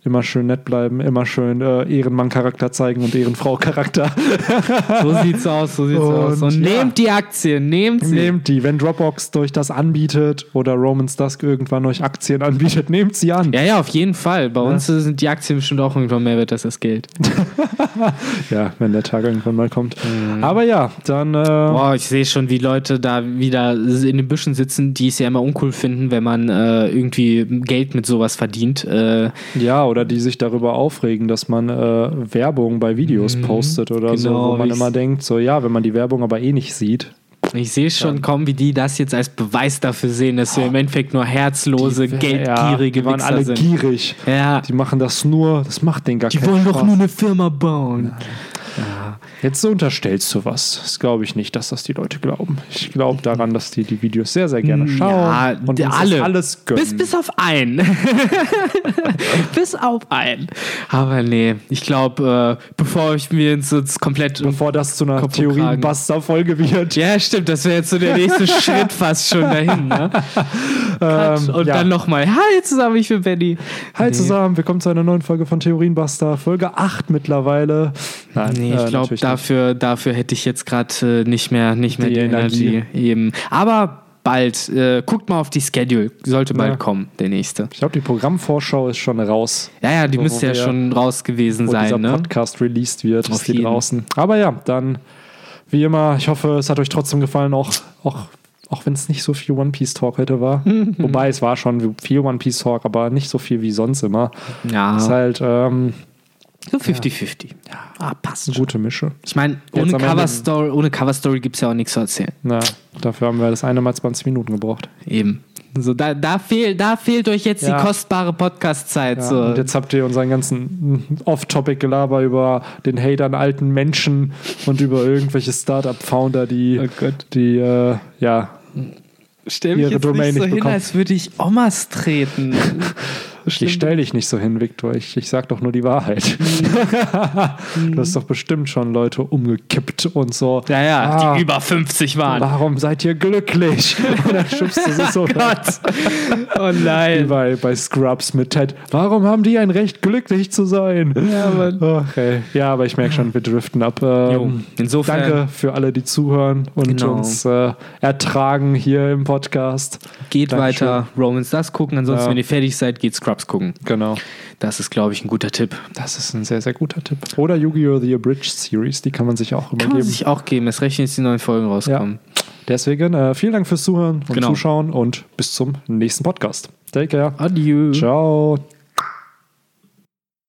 Speaker 1: immer schön nett bleiben, immer schön äh, Ehrenmann-Charakter zeigen und Ehrenfrau-Charakter.
Speaker 2: So sieht's aus, so sieht's
Speaker 1: Und,
Speaker 2: aus. Und
Speaker 1: ja.
Speaker 2: nehmt die Aktien, nehmt sie.
Speaker 1: Nehmt die, wenn Dropbox euch das anbietet oder Romans Dusk irgendwann euch Aktien anbietet, nehmt sie an.
Speaker 2: Ja, ja, auf jeden Fall. Bei uns sind die Aktien bestimmt auch irgendwann mehr wert als das Geld.
Speaker 1: Ja, wenn der Tag irgendwann mal kommt. Aber ja, dann äh,
Speaker 2: Boah, ich sehe schon, wie Leute da wieder in den Büschen sitzen, die es ja immer uncool finden, wenn man äh, irgendwie Geld mit sowas verdient. Äh,
Speaker 1: ja, oder die sich darüber aufregen, dass man äh, Werbung bei Videos postet oder so,
Speaker 2: Genau,
Speaker 1: wo man
Speaker 2: ich-
Speaker 1: immer denkt, so ja, wenn man die Werbung aber eh nicht sieht.
Speaker 2: ich sehe schon kommen, wie die das jetzt als Beweis dafür sehen, dass wir im Endeffekt nur herzlose, geldgierige
Speaker 1: die waren
Speaker 2: Wichser
Speaker 1: alle
Speaker 2: sind.
Speaker 1: gierig.
Speaker 2: Ja,
Speaker 1: Die machen das nur, das macht den gar
Speaker 2: die wollen doch
Speaker 1: Spaß.
Speaker 2: nur eine Firma bauen.
Speaker 1: Jetzt unterstellst du was. Das glaube ich nicht, dass das die Leute glauben. Ich glaube daran, dass die die Videos sehr, sehr gerne schauen.
Speaker 2: Ja,
Speaker 1: und
Speaker 2: alle.
Speaker 1: Alles gönnen.
Speaker 2: Bis, bis auf einen. bis auf einen. Aber nee, ich glaube, äh, bevor ich mir jetzt, jetzt komplett.
Speaker 1: Bevor das zu einer. Theorienbuster-Folge wird.
Speaker 2: ja, stimmt, das wäre jetzt so der nächste Schritt fast schon dahin. Ne?
Speaker 1: Ähm,
Speaker 2: Und
Speaker 1: ja.
Speaker 2: dann nochmal, hi zusammen, ich bin Benny.
Speaker 1: Hi zusammen, willkommen zu einer neuen Folge von Theorienbuster. Folge 8 mittlerweile. Nein,
Speaker 2: Nee,
Speaker 1: äh,
Speaker 2: ich glaube,
Speaker 1: natürlich nicht.
Speaker 2: dafür, dafür hätte ich jetzt gerade äh, nicht mehr, nicht mehr
Speaker 1: Die
Speaker 2: die,
Speaker 1: Energie.
Speaker 2: Energie. Eben. Aber bald, äh, guckt mal auf die Schedule. Sollte bald
Speaker 1: Ja.
Speaker 2: kommen, der nächste.
Speaker 1: Ich glaube, die Programmvorschau ist schon raus.
Speaker 2: Ja, ja, die müsste ja schon raus gewesen
Speaker 1: wo dieser
Speaker 2: sein, ne?
Speaker 1: Podcast released wird,
Speaker 2: Auf
Speaker 1: ist die
Speaker 2: jeden.
Speaker 1: draußen. Aber ja, dann wie immer, ich hoffe, es hat euch trotzdem gefallen, auch, auch, auch wenn es nicht so viel One Piece Talk heute war. Wobei es war schon viel One Piece Talk, aber nicht so viel wie sonst immer.
Speaker 2: Ja,
Speaker 1: Ist halt ähm,
Speaker 2: so 50-50. Ja, ah, passt
Speaker 1: eine
Speaker 2: schon.
Speaker 1: gute Mische.
Speaker 2: Ich meine, ohne Coverstory, ohne Coverstory gibt es ja auch nichts zu erzählen.
Speaker 1: Na, dafür haben wir das eine Mal 20 Minuten gebraucht.
Speaker 2: Eben. So, da, da, fehl, da fehlt euch jetzt
Speaker 1: Ja.
Speaker 2: die kostbare Podcast-Zeit.
Speaker 1: Ja,
Speaker 2: so.
Speaker 1: Und jetzt habt ihr unseren ganzen Off-Topic-Gelaber über den Hate an alten Menschen und über irgendwelche Startup-Founder, die,
Speaker 2: Oh
Speaker 1: die äh, ja,
Speaker 2: Stell mich
Speaker 1: ihre
Speaker 2: jetzt
Speaker 1: Domain
Speaker 2: nicht so
Speaker 1: nicht
Speaker 2: hin, als würde ich Omas treten.
Speaker 1: ich stell dich nicht so hin, Viktor. Ich, ich sag doch nur die Wahrheit. du hast doch bestimmt schon Leute umgekippt und so.
Speaker 2: Ja, ja,
Speaker 1: Ah,
Speaker 2: die über 50 waren.
Speaker 1: Warum seid ihr glücklich? und dann schubst du sie so
Speaker 2: Gott. Oh
Speaker 1: Wie
Speaker 2: nein.
Speaker 1: bei, bei Scrubs mit Ted. Warum haben die ein Recht, glücklich zu sein?
Speaker 2: Ja, Mann.
Speaker 1: Okay. Ja, aber ich merke schon, wir driften ab. Ähm,
Speaker 2: insofern-
Speaker 1: Danke für alle, die zuhören und
Speaker 2: Genau.
Speaker 1: uns äh, ertragen hier im Podcast.
Speaker 2: Geht
Speaker 1: Dankeschön.
Speaker 2: weiter Romans das gucken. Ansonsten,
Speaker 1: Ja.
Speaker 2: wenn ihr fertig seid, geht Scrubs gucken.
Speaker 1: Genau.
Speaker 2: Das ist, glaube ich, ein guter Tipp.
Speaker 1: Das ist ein sehr, sehr guter Tipp. Oder Yu-Gi-Oh! The Abridged Series, die kann man sich auch immer
Speaker 2: Kann man
Speaker 1: geben.
Speaker 2: sich auch geben. Es rechnen jetzt die neuen Folgen rauskommen.
Speaker 1: Deswegen äh, vielen Dank fürs Zuhören und
Speaker 2: Genau.
Speaker 1: Zuschauen und bis zum nächsten Podcast. Take care.
Speaker 2: Adieu.
Speaker 1: Ciao.